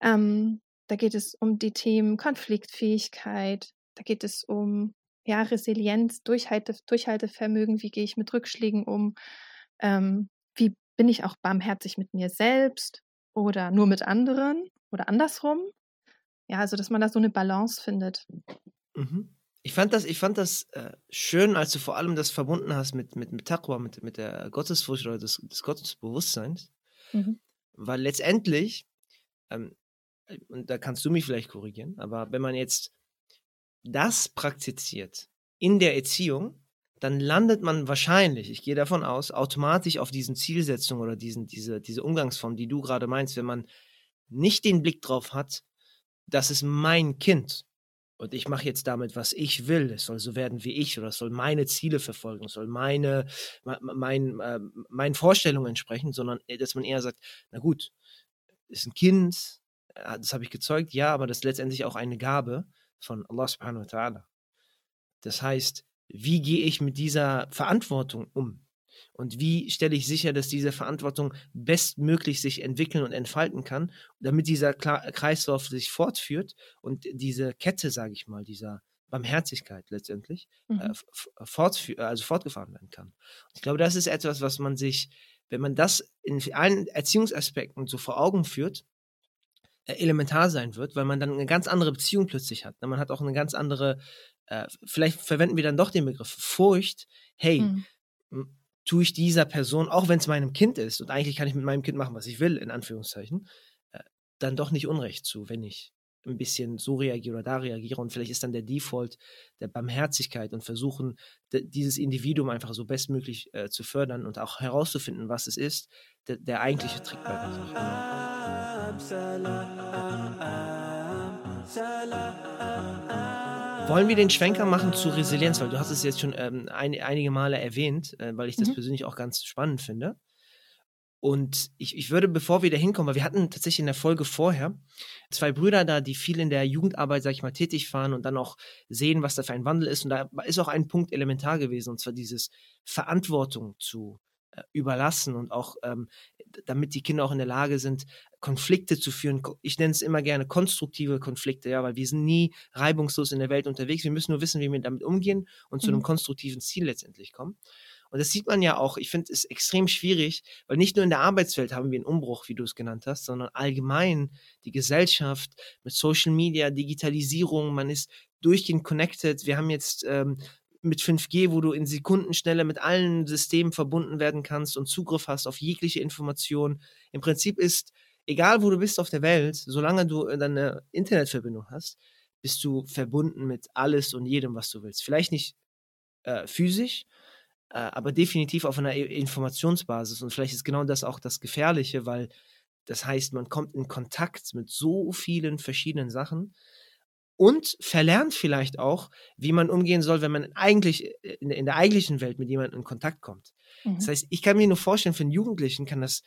Ähm, da geht es um die Themen Konfliktfähigkeit, da geht es um ja, Resilienz, Durchhalte, Durchhaltevermögen, wie gehe ich mit Rückschlägen um, ähm, wie bin ich auch barmherzig mit mir selbst oder nur mit anderen oder andersrum. Ja, also dass man da so eine Balance findet. Mhm. Ich fand das, ich fand das äh, schön, als du vor allem das verbunden hast mit, mit, mit Taqwa, mit, mit der Gottesfurcht oder des, des Gottesbewusstseins. Mhm. Weil letztendlich, ähm, und da kannst du mich vielleicht korrigieren, aber wenn man jetzt das praktiziert in der Erziehung, dann landet man wahrscheinlich, ich gehe davon aus, automatisch auf diesen Zielsetzungen oder diesen, diese, diese Umgangsform, die du gerade meinst, wenn man nicht den Blick drauf hat, das ist mein Kind und ich mache jetzt damit, was ich will. Es soll so werden wie ich oder es soll meine Ziele verfolgen, es soll meine, mein, äh, meinen Vorstellungen entsprechen, sondern äh, dass man eher sagt, na gut, ist ein Kind, das habe ich gezeugt, ja, aber das ist letztendlich auch eine Gabe von Allah subhanahu wa ta'ala. Das heißt, wie gehe ich mit dieser Verantwortung um? Und wie stelle ich sicher, dass diese Verantwortung bestmöglich sich entwickeln und entfalten kann, damit dieser Kreislauf sich fortführt und diese Kette, sage ich mal, dieser Barmherzigkeit letztendlich äh, mhm. äh, also fortgefahren werden kann. Und ich glaube, das ist etwas, was man sich, wenn man das in allen Erziehungsaspekten so vor Augen führt, elementar sein wird, weil man dann eine ganz andere Beziehung plötzlich hat. Man hat auch eine ganz andere, äh, vielleicht verwenden wir dann doch den Begriff Furcht. Hey, mhm tue ich dieser Person, auch wenn es meinem Kind ist, und eigentlich kann ich mit meinem Kind machen, was ich will, in Anführungszeichen, äh, dann doch nicht Unrecht zu, wenn ich ein bisschen so reagiere oder da reagiere. Und vielleicht ist dann der Default der Barmherzigkeit und versuchen, dieses Individuum einfach so bestmöglich äh, zu fördern und auch herauszufinden, was es ist, der, der eigentliche Trick bei der Sache. Wollen wir den Schwenker machen zu Resilienz, weil du hast es jetzt schon ähm, ein, einige Male erwähnt, äh, weil ich das mhm. persönlich auch ganz spannend finde. Und ich, ich würde, bevor wir da hinkommen, weil wir hatten tatsächlich in der Folge vorher zwei Brüder da, die viel in der Jugendarbeit, sag ich mal, tätig waren und dann auch sehen, was da für ein Wandel ist. Und da ist auch ein Punkt elementar gewesen, und zwar dieses Verantwortung zu, überlassen und auch ähm, damit die Kinder auch in der Lage sind, Konflikte zu führen. Ich nenne es immer gerne konstruktive Konflikte, ja, weil wir sind nie reibungslos in der Welt unterwegs. Wir müssen nur wissen, wie wir damit umgehen und zu einem mhm. konstruktiven Ziel letztendlich kommen. Und das sieht man ja auch, ich finde es extrem schwierig, weil nicht nur in der Arbeitswelt haben wir einen Umbruch, wie du es genannt hast, sondern allgemein die Gesellschaft mit Social Media, Digitalisierung, man ist durchgehend connected. Wir haben jetzt ähm, mit 5G, wo du in Sekundenschnelle mit allen Systemen verbunden werden kannst und Zugriff hast auf jegliche Information. Im Prinzip ist, egal wo du bist auf der Welt, solange du deine Internetverbindung hast, bist du verbunden mit alles und jedem, was du willst. Vielleicht nicht äh, physisch, äh, aber definitiv auf einer Informationsbasis. Und vielleicht ist genau das auch das Gefährliche, weil das heißt, man kommt in Kontakt mit so vielen verschiedenen Sachen und verlernt vielleicht auch, wie man umgehen soll, wenn man eigentlich äh, in, in der eigentlichen Welt mit jemandem in Kontakt kommt. Mhm. Das heißt, ich kann mir nur vorstellen, für einen Jugendlichen kann das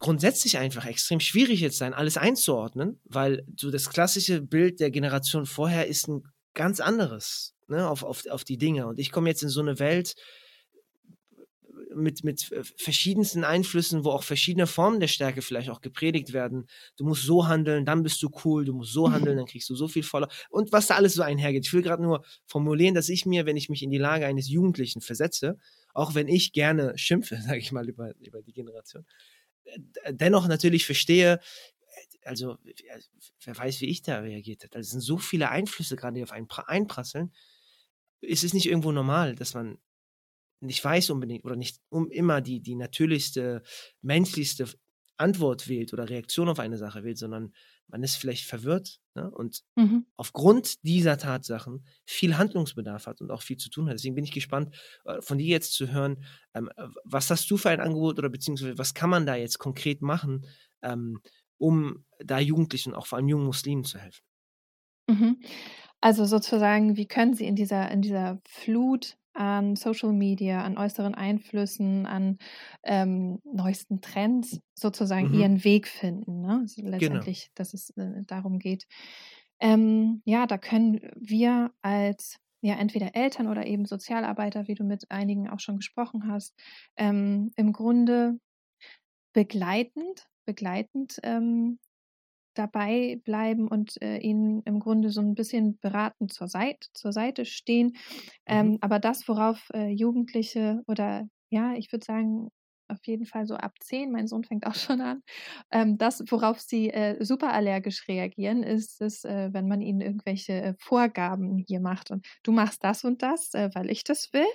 grundsätzlich einfach extrem schwierig jetzt sein, alles einzuordnen, weil so das klassische Bild der Generation vorher ist ein ganz anderes ne, auf, auf, auf die Dinge. Und ich komme jetzt in so eine Welt, mit, mit äh, verschiedensten Einflüssen, wo auch verschiedene Formen der Stärke vielleicht auch gepredigt werden. Du musst so handeln, dann bist du cool, du musst so handeln, dann kriegst du so viel voller. Und was da alles so einhergeht. Ich will gerade nur formulieren, dass ich mir, wenn ich mich in die Lage eines Jugendlichen versetze, auch wenn ich gerne schimpfe, sage ich mal, über, über die Generation, dennoch natürlich verstehe, also wer weiß, wie ich da reagiert habe. Also, es sind so viele Einflüsse gerade, die auf einen einprasseln. Ist es nicht irgendwo normal, dass man nicht weiß unbedingt oder nicht um immer die, die natürlichste, menschlichste Antwort wählt oder Reaktion auf eine Sache wählt, sondern man ist vielleicht verwirrt ne? und mhm. aufgrund dieser Tatsachen viel Handlungsbedarf hat und auch viel zu tun hat. Deswegen bin ich gespannt, äh, von dir jetzt zu hören, ähm, was hast du für ein Angebot oder beziehungsweise was kann man da jetzt konkret machen, ähm, um da Jugendlichen, auch vor allem jungen Muslimen zu helfen? Mhm. Also sozusagen, wie können sie in dieser, in dieser Flut an Social Media, an äußeren Einflüssen, an ähm, neuesten Trends sozusagen mhm. ihren Weg finden. Ne? Also genau. letztendlich, genau. dass es äh, darum geht. Ähm, ja, da können wir als ja entweder Eltern oder eben Sozialarbeiter, wie du mit einigen auch schon gesprochen hast, ähm, im Grunde begleitend, begleitend ähm, dabei bleiben und äh, ihnen im Grunde so ein bisschen beratend zur Seite, zur Seite stehen. Ähm, mhm. aber das, worauf äh, Jugendliche oder ja, ich würde sagen, auf jeden Fall so ab zehn, mein Sohn fängt auch schon an. Ähm, das, worauf sie äh, super allergisch reagieren, ist es, äh, wenn man ihnen irgendwelche äh, Vorgaben hier macht und du machst das und das, äh, weil ich das will.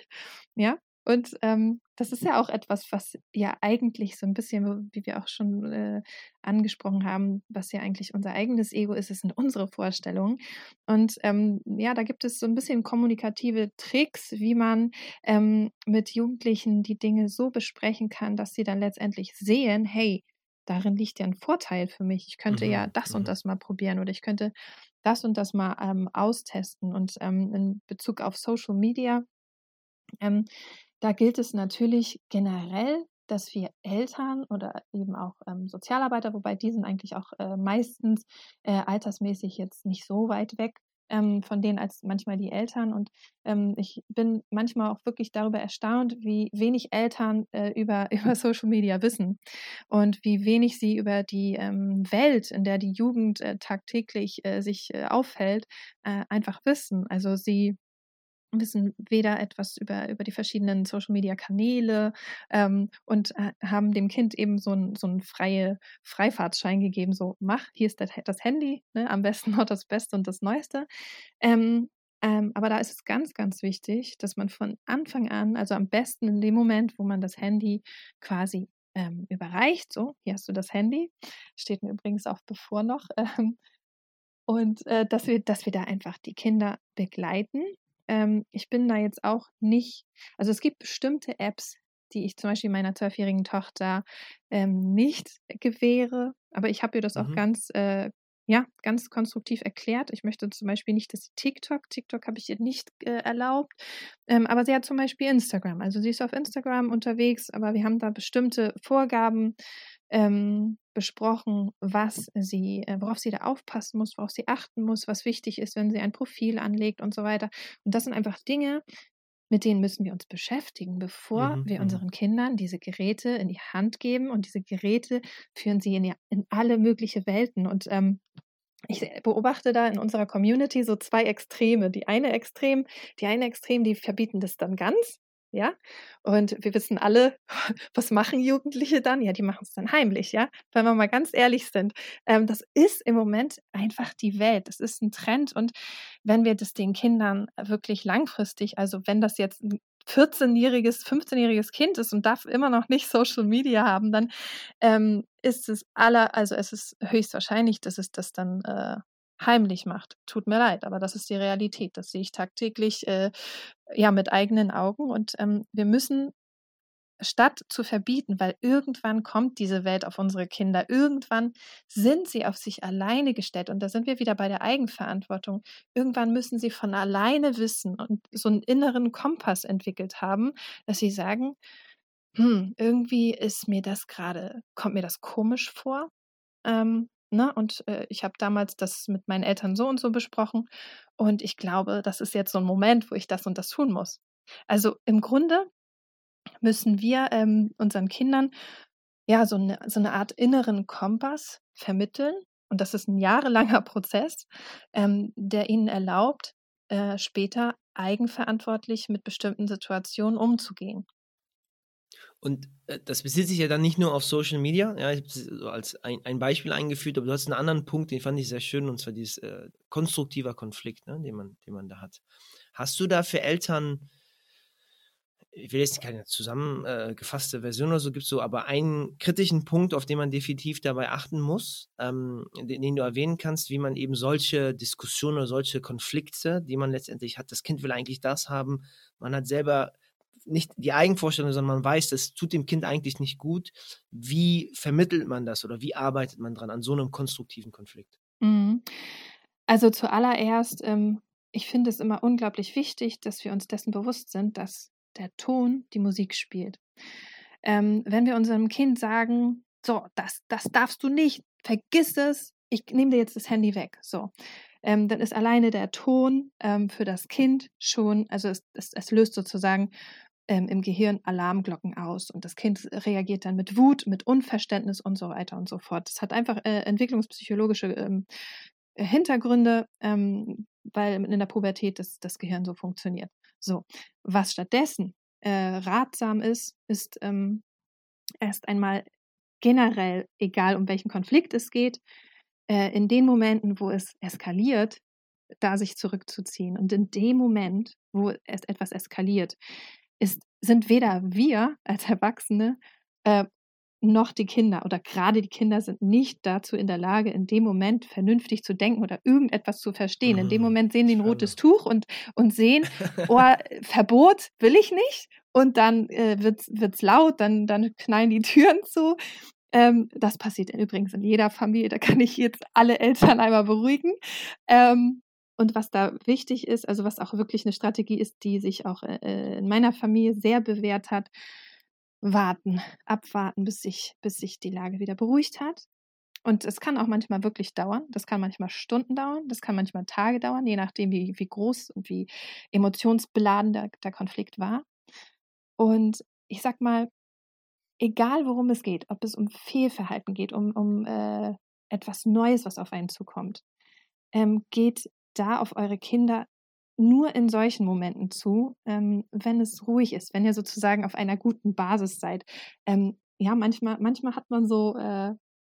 Ja, und ähm, das ist ja auch etwas, was ja eigentlich so ein bisschen, wie wir auch schon äh, angesprochen haben, was ja eigentlich unser eigenes Ego ist, es sind unsere Vorstellungen. Und ähm, ja, da gibt es so ein bisschen kommunikative Tricks, wie man ähm, mit Jugendlichen die Dinge so besprechen kann, dass sie dann letztendlich sehen, hey, darin liegt ja ein Vorteil für mich. Ich könnte mhm. ja das mhm. und das mal probieren oder ich könnte das und das mal ähm, austesten. Und ähm, in Bezug auf Social Media, ähm, da gilt es natürlich generell, dass wir Eltern oder eben auch ähm, Sozialarbeiter, wobei die sind eigentlich auch äh, meistens äh, altersmäßig jetzt nicht so weit weg ähm, von denen als manchmal die Eltern. Und ähm, ich bin manchmal auch wirklich darüber erstaunt, wie wenig Eltern äh, über, über Social Media wissen und wie wenig sie über die ähm, Welt, in der die Jugend äh, tagtäglich äh, sich äh, aufhält, äh, einfach wissen. Also sie wissen weder etwas über, über die verschiedenen Social-Media-Kanäle ähm, und äh, haben dem Kind eben so einen so freie Freifahrtschein gegeben, so mach, hier ist das, das Handy, ne, am besten noch das Beste und das Neueste. Ähm, ähm, aber da ist es ganz, ganz wichtig, dass man von Anfang an, also am besten in dem Moment, wo man das Handy quasi ähm, überreicht, so, hier hast du das Handy, steht mir übrigens auch bevor noch, ähm, und äh, dass, wir, dass wir da einfach die Kinder begleiten ähm, ich bin da jetzt auch nicht, also es gibt bestimmte Apps, die ich zum Beispiel meiner zwölfjährigen Tochter ähm, nicht gewähre, aber ich habe ihr das mhm. auch ganz, äh, ja, ganz konstruktiv erklärt. Ich möchte zum Beispiel nicht, dass sie TikTok, TikTok habe ich ihr nicht äh, erlaubt, ähm, aber sie hat zum Beispiel Instagram. Also sie ist auf Instagram unterwegs, aber wir haben da bestimmte Vorgaben, ähm, besprochen, was sie, äh, worauf sie da aufpassen muss, worauf sie achten muss, was wichtig ist, wenn sie ein Profil anlegt und so weiter. Und das sind einfach Dinge, mit denen müssen wir uns beschäftigen, bevor mhm, wir mhm. unseren Kindern diese Geräte in die Hand geben. Und diese Geräte führen sie in, in alle möglichen Welten. Und ähm, ich beobachte da in unserer Community so zwei Extreme. Die eine Extrem, die eine Extrem, die verbieten das dann ganz ja. Und wir wissen alle, was machen Jugendliche dann? Ja, die machen es dann heimlich, ja. Wenn wir mal ganz ehrlich sind, ähm, das ist im Moment einfach die Welt. Das ist ein Trend. Und wenn wir das den Kindern wirklich langfristig, also wenn das jetzt ein 14-jähriges, 15-jähriges Kind ist und darf immer noch nicht Social Media haben, dann ähm, ist es aller, also es ist höchstwahrscheinlich, dass es das dann äh, heimlich macht. Tut mir leid, aber das ist die Realität. Das sehe ich tagtäglich äh, ja mit eigenen Augen. Und ähm, wir müssen statt zu verbieten, weil irgendwann kommt diese Welt auf unsere Kinder, irgendwann sind sie auf sich alleine gestellt und da sind wir wieder bei der Eigenverantwortung. Irgendwann müssen sie von alleine wissen und so einen inneren Kompass entwickelt haben, dass sie sagen, hm, irgendwie ist mir das gerade, kommt mir das komisch vor. Ähm, Ne? Und äh, ich habe damals das mit meinen Eltern so und so besprochen. Und ich glaube, das ist jetzt so ein Moment, wo ich das und das tun muss. Also im Grunde müssen wir ähm, unseren Kindern ja so eine, so eine Art inneren Kompass vermitteln. Und das ist ein jahrelanger Prozess, ähm, der ihnen erlaubt, äh, später eigenverantwortlich mit bestimmten Situationen umzugehen. Und äh, das bezieht sich ja dann nicht nur auf Social Media. Ja, ich habe so als ein, ein, Beispiel eingeführt, aber du hast einen anderen Punkt, den fand ich sehr schön, und zwar dieses äh, konstruktiver Konflikt, ne, den, man, den man da hat. Hast du da für Eltern, ich will jetzt keine zusammengefasste äh, Version oder so, gibt es so, aber einen kritischen Punkt, auf den man definitiv dabei achten muss, ähm, den, den, du erwähnen kannst, wie man eben solche Diskussionen oder solche Konflikte, die man letztendlich hat, das Kind will eigentlich das haben, man hat selber nicht die Eigenvorstellung, sondern man weiß, das tut dem Kind eigentlich nicht gut. Wie vermittelt man das oder wie arbeitet man dran an so einem konstruktiven Konflikt? Mhm. Also zuallererst, ähm, ich finde es immer unglaublich wichtig, dass wir uns dessen bewusst sind, dass der Ton die Musik spielt. Ähm, wenn wir unserem Kind sagen, so, das, das darfst du nicht, vergiss es, ich nehme dir jetzt das Handy weg, so, ähm, dann ist alleine der Ton ähm, für das Kind schon, also es, es, es löst sozusagen ähm, im Gehirn Alarmglocken aus und das Kind reagiert dann mit Wut, mit Unverständnis und so weiter und so fort. Das hat einfach äh, entwicklungspsychologische ähm, Hintergründe, ähm, weil in der Pubertät das, das Gehirn so funktioniert. So, was stattdessen äh, ratsam ist, ist ähm, erst einmal generell, egal um welchen Konflikt es geht, äh, in den Momenten, wo es eskaliert, da sich zurückzuziehen. Und in dem Moment, wo es etwas eskaliert, ist, sind weder wir als Erwachsene äh, noch die Kinder oder gerade die Kinder sind nicht dazu in der Lage, in dem Moment vernünftig zu denken oder irgendetwas zu verstehen. In dem mhm. Moment sehen die ein rotes Tuch und, und sehen, oh, Verbot will ich nicht. Und dann äh, wird es laut, dann, dann knallen die Türen zu. Ähm, das passiert übrigens in jeder Familie, da kann ich jetzt alle Eltern einmal beruhigen. Ähm, und was da wichtig ist, also was auch wirklich eine Strategie ist, die sich auch äh, in meiner Familie sehr bewährt hat, warten, abwarten, bis sich, bis sich die Lage wieder beruhigt hat. Und es kann auch manchmal wirklich dauern. Das kann manchmal Stunden dauern, das kann manchmal Tage dauern, je nachdem, wie, wie groß und wie emotionsbeladen der, der Konflikt war. Und ich sag mal, egal worum es geht, ob es um Fehlverhalten geht, um, um äh, etwas Neues, was auf einen zukommt, ähm, geht da auf eure Kinder nur in solchen Momenten zu, ähm, wenn es ruhig ist, wenn ihr sozusagen auf einer guten Basis seid. Ähm, ja, manchmal, manchmal hat man so äh,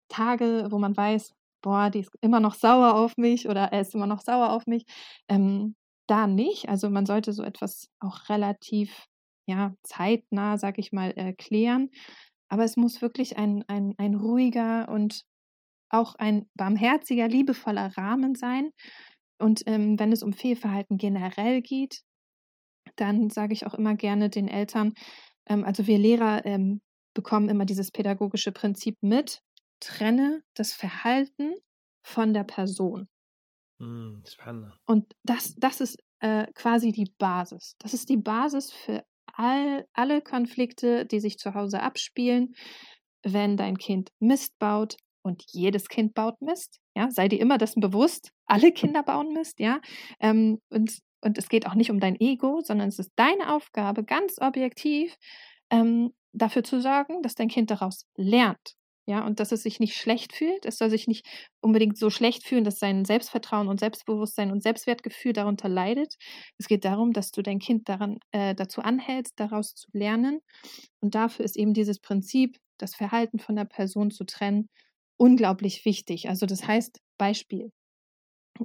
Tage, wo man weiß, boah, die ist immer noch sauer auf mich oder er ist immer noch sauer auf mich. Ähm, da nicht. Also man sollte so etwas auch relativ ja, zeitnah, sag ich mal, erklären. Aber es muss wirklich ein, ein, ein ruhiger und auch ein barmherziger, liebevoller Rahmen sein, und ähm, wenn es um Fehlverhalten generell geht, dann sage ich auch immer gerne den Eltern, ähm, also wir Lehrer ähm, bekommen immer dieses pädagogische Prinzip mit, trenne das Verhalten von der Person. Mm, spannend. Und das, das ist äh, quasi die Basis. Das ist die Basis für all, alle Konflikte, die sich zu Hause abspielen. Wenn dein Kind Mist baut, und jedes Kind baut Mist. Ja, sei dir immer dessen bewusst. Alle Kinder bauen Mist, ja. Ähm, und und es geht auch nicht um dein Ego, sondern es ist deine Aufgabe, ganz objektiv ähm, dafür zu sorgen, dass dein Kind daraus lernt. Ja, und dass es sich nicht schlecht fühlt. Es soll sich nicht unbedingt so schlecht fühlen, dass sein Selbstvertrauen und Selbstbewusstsein und Selbstwertgefühl darunter leidet. Es geht darum, dass du dein Kind daran, äh, dazu anhältst, daraus zu lernen. Und dafür ist eben dieses Prinzip, das Verhalten von der Person zu trennen, unglaublich wichtig. Also das heißt, Beispiel,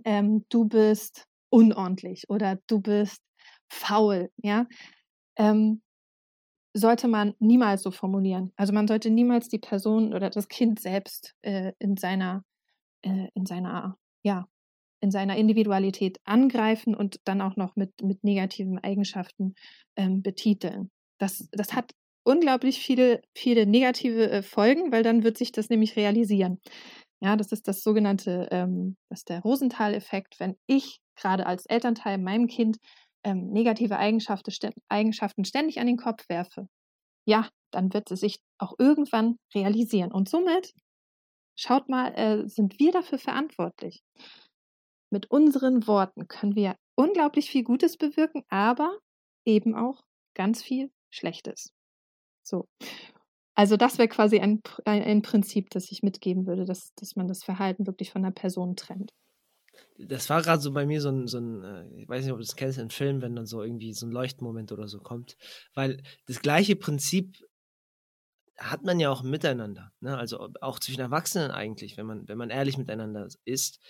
ähm, du bist unordentlich oder du bist faul, ja. Ähm, sollte man niemals so formulieren. Also man sollte niemals die Person oder das Kind selbst äh, in seiner, äh, in seiner, ja, in seiner Individualität angreifen und dann auch noch mit, mit negativen Eigenschaften ähm, betiteln. Das, das hat unglaublich viele, viele negative äh, Folgen, weil dann wird sich das nämlich realisieren. Ja, das ist das sogenannte, ähm, das ist der Rosenthal-Effekt. Wenn ich gerade als Elternteil meinem Kind ähm, negative Eigenschaften, Eigenschaften ständig an den Kopf werfe, ja, dann wird es sich auch irgendwann realisieren. Und somit, schaut mal, äh, sind wir dafür verantwortlich. Mit unseren Worten können wir unglaublich viel Gutes bewirken, aber eben auch ganz viel Schlechtes. So. Also das wäre quasi ein, ein, Prinzip, das ich mitgeben würde, dass, dass man das Verhalten wirklich von der Person trennt das war gerade so bei mir so ein, so ein, äh, ich weiß nicht, ob du das kennst, ein Film, wenn dann so irgendwie so ein Leuchtmoment oder so kommt. Weil das gleiche Prinzip hat man ja auch miteinander. Ne? Also auch zwischen Erwachsenen eigentlich, wenn man, wenn man ehrlich miteinander ist.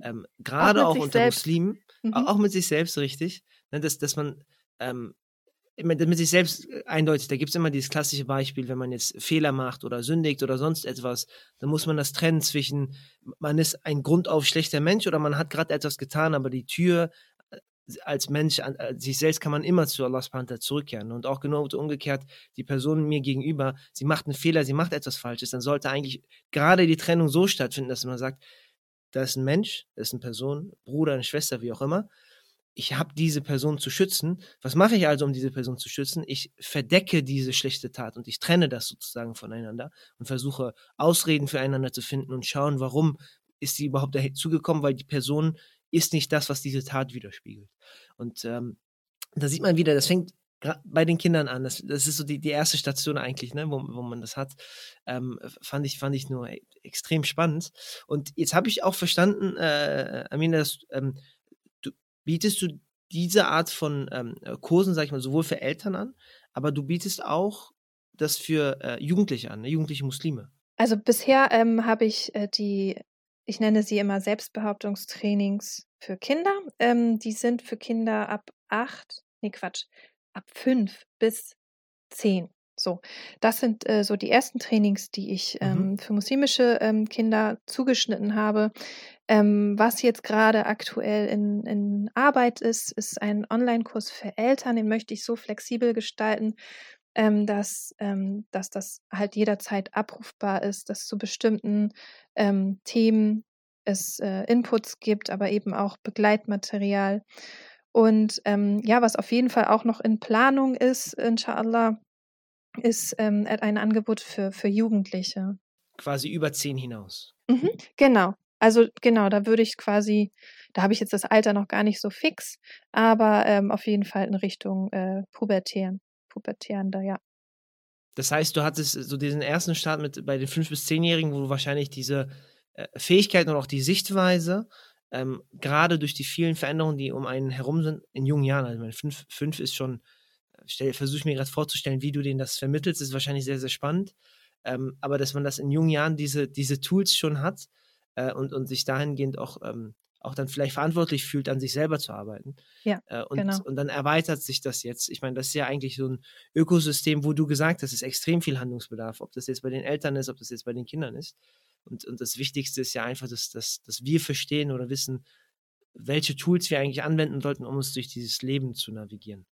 Ähm, gerade auch, auch unter selbst. Muslimen, mhm. auch mit sich selbst richtig, ne? dass, dass man ähm, mit sich selbst äh, eindeutig, da gibt es immer dieses klassische Beispiel, wenn man jetzt Fehler macht oder sündigt oder sonst etwas, dann muss man das trennen zwischen, man ist ein grundauf schlechter Mensch oder man hat gerade etwas getan, aber die Tür äh, als Mensch, an, äh, sich selbst kann man immer zu Allahs Panther zurückkehren. Und auch genau umgekehrt, die Person mir gegenüber, sie macht einen Fehler, sie macht etwas Falsches, dann sollte eigentlich gerade die Trennung so stattfinden, dass man sagt, da ist ein Mensch, da ist eine Person, Bruder, eine Schwester, wie auch immer, ich habe diese Person zu schützen. Was mache ich also, um diese Person zu schützen? Ich verdecke diese schlechte Tat und ich trenne das sozusagen voneinander und versuche Ausreden füreinander zu finden und schauen, warum ist sie überhaupt dazugekommen, weil die Person ist nicht das, was diese Tat widerspiegelt. Und ähm, da sieht man wieder, das fängt bei den Kindern an. Das, das ist so die, die erste Station eigentlich, ne, wo, wo man das hat. Ähm, fand ich fand ich nur extrem spannend. Und jetzt habe ich auch verstanden, äh, Amina, dass ähm, bietest du diese Art von ähm, Kursen, sag ich mal, sowohl für Eltern an, aber du bietest auch das für äh, Jugendliche an, ne? jugendliche Muslime. Also bisher ähm, habe ich äh, die, ich nenne sie immer Selbstbehauptungstrainings für Kinder. Ähm, die sind für Kinder ab acht, nee Quatsch, ab fünf bis zehn. So, das sind äh, so die ersten Trainings, die ich mhm. ähm, für muslimische ähm, Kinder zugeschnitten habe. Ähm, was jetzt gerade aktuell in, in Arbeit ist, ist ein Online-Kurs für Eltern. Den möchte ich so flexibel gestalten, ähm, dass, ähm, dass das halt jederzeit abrufbar ist, dass zu bestimmten ähm, Themen es äh, Inputs gibt, aber eben auch Begleitmaterial. Und ähm, ja, was auf jeden Fall auch noch in Planung ist, inshallah, ist ähm, ein Angebot für, für Jugendliche. Quasi über zehn hinaus. Mhm, genau. Also genau, da würde ich quasi, da habe ich jetzt das Alter noch gar nicht so fix, aber ähm, auf jeden Fall in Richtung äh, Pubertären, Pubertärender, ja. Das heißt, du hattest so diesen ersten Start mit bei den fünf bis zehnjährigen, wo du wahrscheinlich diese äh, Fähigkeiten und auch die Sichtweise ähm, gerade durch die vielen Veränderungen, die um einen herum sind, in jungen Jahren, also meine, fünf, fünf ist schon versuche ich mir gerade vorzustellen, wie du denen das vermittelst, ist wahrscheinlich sehr, sehr spannend. Ähm, aber dass man das in jungen Jahren diese, diese Tools schon hat äh, und, und sich dahingehend auch, ähm, auch dann vielleicht verantwortlich fühlt, an sich selber zu arbeiten. Ja, äh, und, genau. und dann erweitert sich das jetzt. Ich meine, das ist ja eigentlich so ein Ökosystem, wo du gesagt hast, es ist extrem viel Handlungsbedarf, ob das jetzt bei den Eltern ist, ob das jetzt bei den Kindern ist. Und, und das Wichtigste ist ja einfach, dass, dass, dass wir verstehen oder wissen, welche Tools wir eigentlich anwenden sollten, um uns durch dieses Leben zu navigieren.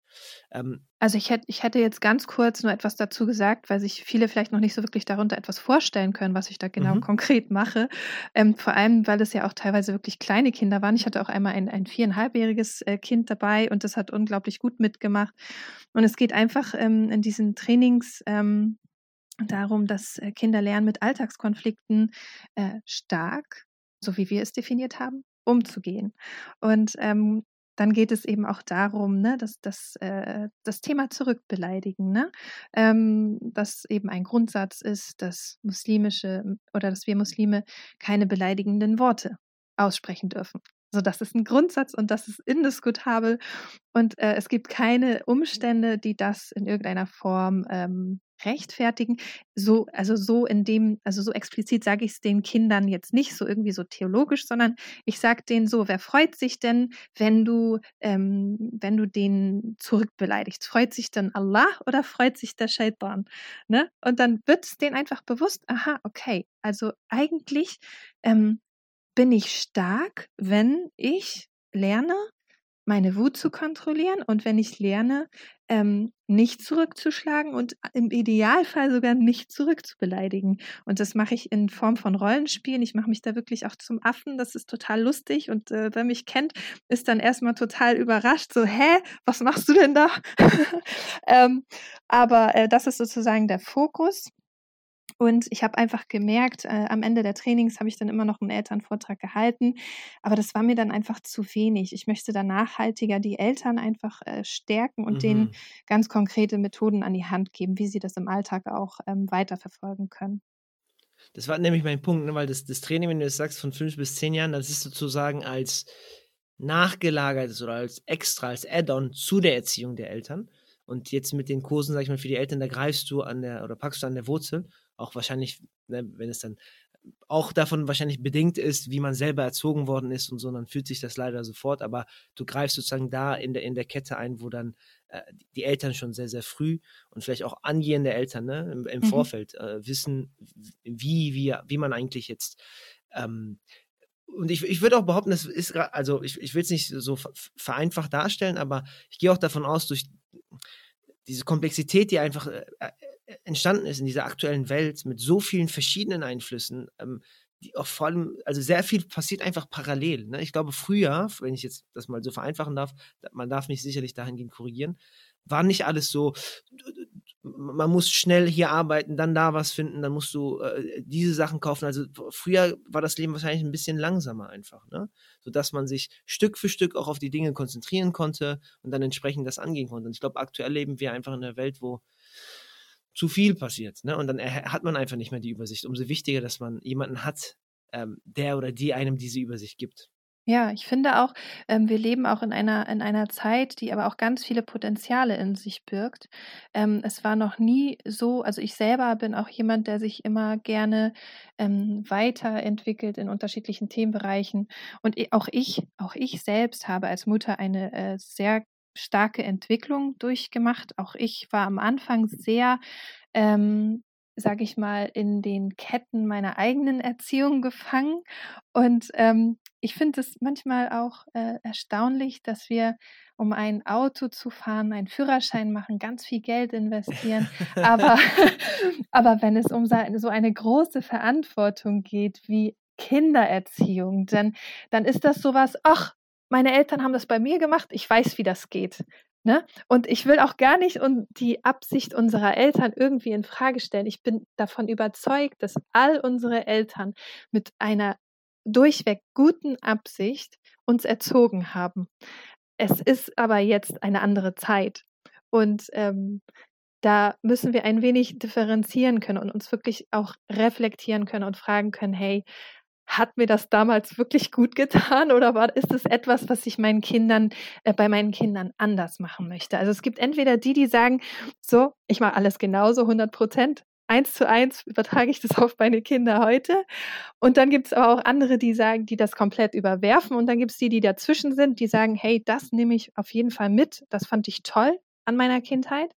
Ähm, also ich hätte, ich hätte jetzt ganz kurz nur etwas dazu gesagt, weil sich viele vielleicht noch nicht so wirklich darunter etwas vorstellen können, was ich da genau mhm. konkret mache. Ähm, vor allem, weil es ja auch teilweise wirklich kleine Kinder waren. Ich hatte auch einmal ein, ein viereinhalbjähriges äh, Kind dabei und das hat unglaublich gut mitgemacht. Und es geht einfach ähm, in diesen Trainings ähm, darum, dass äh, Kinder lernen, mit Alltagskonflikten äh, stark, so wie wir es definiert haben, umzugehen. Und ähm, dann geht es eben auch darum, ne, dass, dass äh, das Thema zurückbeleidigen, ne? Ähm, dass eben ein Grundsatz ist, dass muslimische oder dass wir Muslime keine beleidigenden Worte aussprechen dürfen. Also das ist ein Grundsatz und das ist indiskutabel und äh, es gibt keine Umstände, die das in irgendeiner Form ähm, rechtfertigen. So, also so in dem, also so explizit sage ich es den Kindern jetzt nicht so irgendwie so theologisch, sondern ich sage denen so, wer freut sich denn, wenn du, ähm, wenn du den zurückbeleidigst? Freut sich dann Allah oder freut sich der Shaitan? Ne? Und dann wird es denen einfach bewusst, aha, okay, also eigentlich ähm, bin ich stark, wenn ich lerne, meine Wut zu kontrollieren und wenn ich lerne, ähm, nicht zurückzuschlagen und im Idealfall sogar nicht zurückzubeleidigen. Und das mache ich in Form von Rollenspielen. Ich mache mich da wirklich auch zum Affen. Das ist total lustig. Und äh, wer mich kennt, ist dann erstmal total überrascht. So, hä, was machst du denn da? ähm, aber äh, das ist sozusagen der Fokus. Und ich habe einfach gemerkt, äh, am Ende der Trainings habe ich dann immer noch einen Elternvortrag gehalten, aber das war mir dann einfach zu wenig. Ich möchte da nachhaltiger die Eltern einfach äh, stärken und mhm. denen ganz konkrete Methoden an die Hand geben, wie sie das im Alltag auch ähm, weiterverfolgen können. Das war nämlich mein Punkt, ne, weil das, das Training, wenn du es sagst, von fünf bis zehn Jahren, das ist sozusagen als nachgelagertes oder als extra, als Add-on zu der Erziehung der Eltern. Und jetzt mit den Kursen, sag ich mal, für die Eltern, da greifst du an der oder packst du an der Wurzel auch wahrscheinlich, ne, wenn es dann auch davon wahrscheinlich bedingt ist, wie man selber erzogen worden ist und so, dann fühlt sich das leider sofort, aber du greifst sozusagen da in der, in der Kette ein, wo dann äh, die Eltern schon sehr, sehr früh und vielleicht auch angehende Eltern ne, im, im mhm. Vorfeld äh, wissen, wie, wie, wie man eigentlich jetzt ähm, und ich, ich würde auch behaupten, das ist gerade, also ich, ich will es nicht so vereinfacht darstellen, aber ich gehe auch davon aus, durch diese Komplexität, die einfach äh, entstanden ist in dieser aktuellen Welt mit so vielen verschiedenen Einflüssen, ähm, die auch vor allem, also sehr viel passiert einfach parallel. Ne? Ich glaube, früher, wenn ich jetzt das mal so vereinfachen darf, man darf mich sicherlich dahingehend korrigieren, war nicht alles so, man muss schnell hier arbeiten, dann da was finden, dann musst du äh, diese Sachen kaufen. Also früher war das Leben wahrscheinlich ein bisschen langsamer einfach, ne? sodass man sich Stück für Stück auch auf die Dinge konzentrieren konnte und dann entsprechend das angehen konnte. Und ich glaube, aktuell leben wir einfach in einer Welt, wo zu viel passiert. Ne? Und dann hat man einfach nicht mehr die Übersicht. Umso wichtiger, dass man jemanden hat, ähm, der oder die einem diese Übersicht gibt. Ja, ich finde auch, ähm, wir leben auch in einer, in einer Zeit, die aber auch ganz viele Potenziale in sich birgt. Ähm, es war noch nie so, also ich selber bin auch jemand, der sich immer gerne ähm, weiterentwickelt in unterschiedlichen Themenbereichen. Und auch ich, auch ich selbst habe als Mutter eine äh, sehr starke Entwicklung durchgemacht. Auch ich war am Anfang sehr, ähm, sage ich mal, in den Ketten meiner eigenen Erziehung gefangen. Und ähm, ich finde es manchmal auch äh, erstaunlich, dass wir, um ein Auto zu fahren, einen Führerschein machen, ganz viel Geld investieren. aber, aber wenn es um so eine große Verantwortung geht wie Kindererziehung, dann, dann ist das sowas, ach, meine Eltern haben das bei mir gemacht, ich weiß, wie das geht. Ne? Und ich will auch gar nicht die Absicht unserer Eltern irgendwie in Frage stellen. Ich bin davon überzeugt, dass all unsere Eltern mit einer durchweg guten Absicht uns erzogen haben. Es ist aber jetzt eine andere Zeit. Und ähm, da müssen wir ein wenig differenzieren können und uns wirklich auch reflektieren können und fragen können, hey, hat mir das damals wirklich gut getan oder war, ist es etwas, was ich meinen Kindern, äh, bei meinen Kindern anders machen möchte? Also es gibt entweder die, die sagen, so, ich mache alles genauso, 100 Prozent, eins zu eins übertrage ich das auf meine Kinder heute. Und dann gibt es aber auch andere, die sagen, die das komplett überwerfen. Und dann gibt es die, die dazwischen sind, die sagen, hey, das nehme ich auf jeden Fall mit. Das fand ich toll an meiner Kindheit.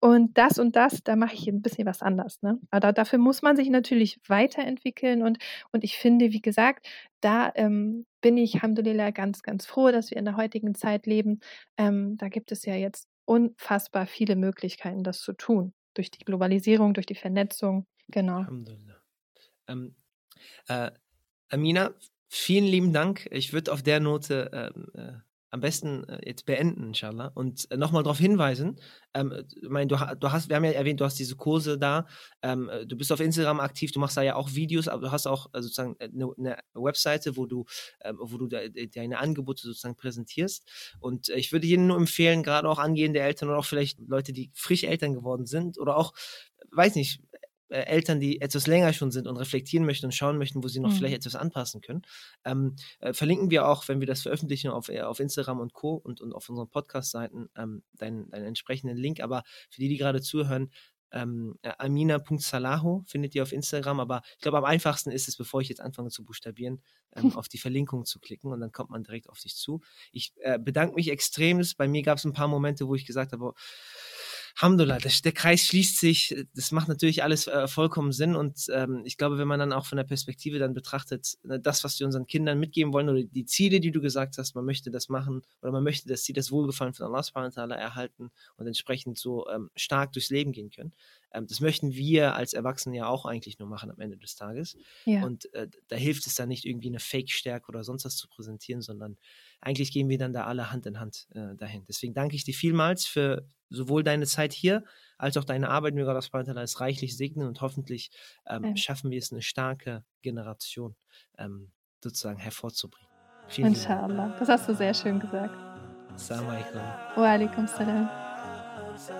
Und das und das, da mache ich ein bisschen was anders. Ne? Aber dafür muss man sich natürlich weiterentwickeln. Und, und ich finde, wie gesagt, da ähm, bin ich, Alhamdulillah, ganz, ganz froh, dass wir in der heutigen Zeit leben. Ähm, da gibt es ja jetzt unfassbar viele Möglichkeiten, das zu tun. Durch die Globalisierung, durch die Vernetzung. Genau. Alhamdulillah. Ähm, äh, Amina, vielen lieben Dank. Ich würde auf der Note ähm, äh, am besten äh, jetzt beenden, inshallah. Und äh, nochmal darauf hinweisen, ähm, ich meine, du, du, hast, wir haben ja erwähnt, du hast diese Kurse da, ähm, äh, du bist auf Instagram aktiv, du machst da ja auch Videos, aber du hast auch äh, sozusagen eine, eine, Webseite, wo du, äh, wo du de, de, deine Angebote sozusagen präsentierst. Und ich würde jedem nur empfehlen, gerade auch angehende Eltern oder auch vielleicht Leute, die frisch Eltern geworden sind oder auch, weiß nicht, äh, Eltern, die etwas länger schon sind und reflektieren möchten und schauen möchten, wo sie noch mhm. vielleicht etwas anpassen können. Ähm, äh, verlinken wir auch, wenn wir das veröffentlichen, auf, äh, auf Instagram und Co. und, und auf unseren Podcast-Seiten ähm, deinen, deinen entsprechenden Link. Aber für die, die gerade zuhören, ähm, äh, amina.salaho findet ihr auf Instagram, aber ich glaube, am einfachsten ist es, bevor ich jetzt anfange zu buchstabieren, ähm, auf die Verlinkung zu klicken und dann kommt man direkt auf dich zu. Ich äh, bedanke mich extremst. Bei mir gab es ein paar Momente, wo ich gesagt habe, Alhamdulillah, der, der, Kreis schließt sich. Das macht natürlich alles äh, vollkommen Sinn. Und ähm, ich glaube, wenn man dann auch von der Perspektive dann betrachtet, ne, das, was wir unseren Kindern mitgeben wollen oder die Ziele, die du gesagt hast, man möchte das machen oder man möchte, dass sie das Wohlgefallen von Allah subhanahu erhalten und entsprechend so ähm, stark durchs Leben gehen können. Ähm, das möchten wir als Erwachsene ja auch eigentlich nur machen am Ende des Tages. Ja. Und äh, da hilft es dann nicht irgendwie eine Fake-Stärke oder sonst was zu präsentieren, sondern eigentlich gehen wir dann da alle Hand in Hand äh, dahin. Deswegen danke ich dir vielmals für sowohl deine Zeit hier als auch deine Arbeit. Mir Gott es reichlich segnen und hoffentlich ähm, ja. schaffen wir es, eine starke Generation ähm, sozusagen hervorzubringen. Vielen Inshallah. Dank. Das hast du sehr schön gesagt. Assalamu alaikum. Wa alaikum salam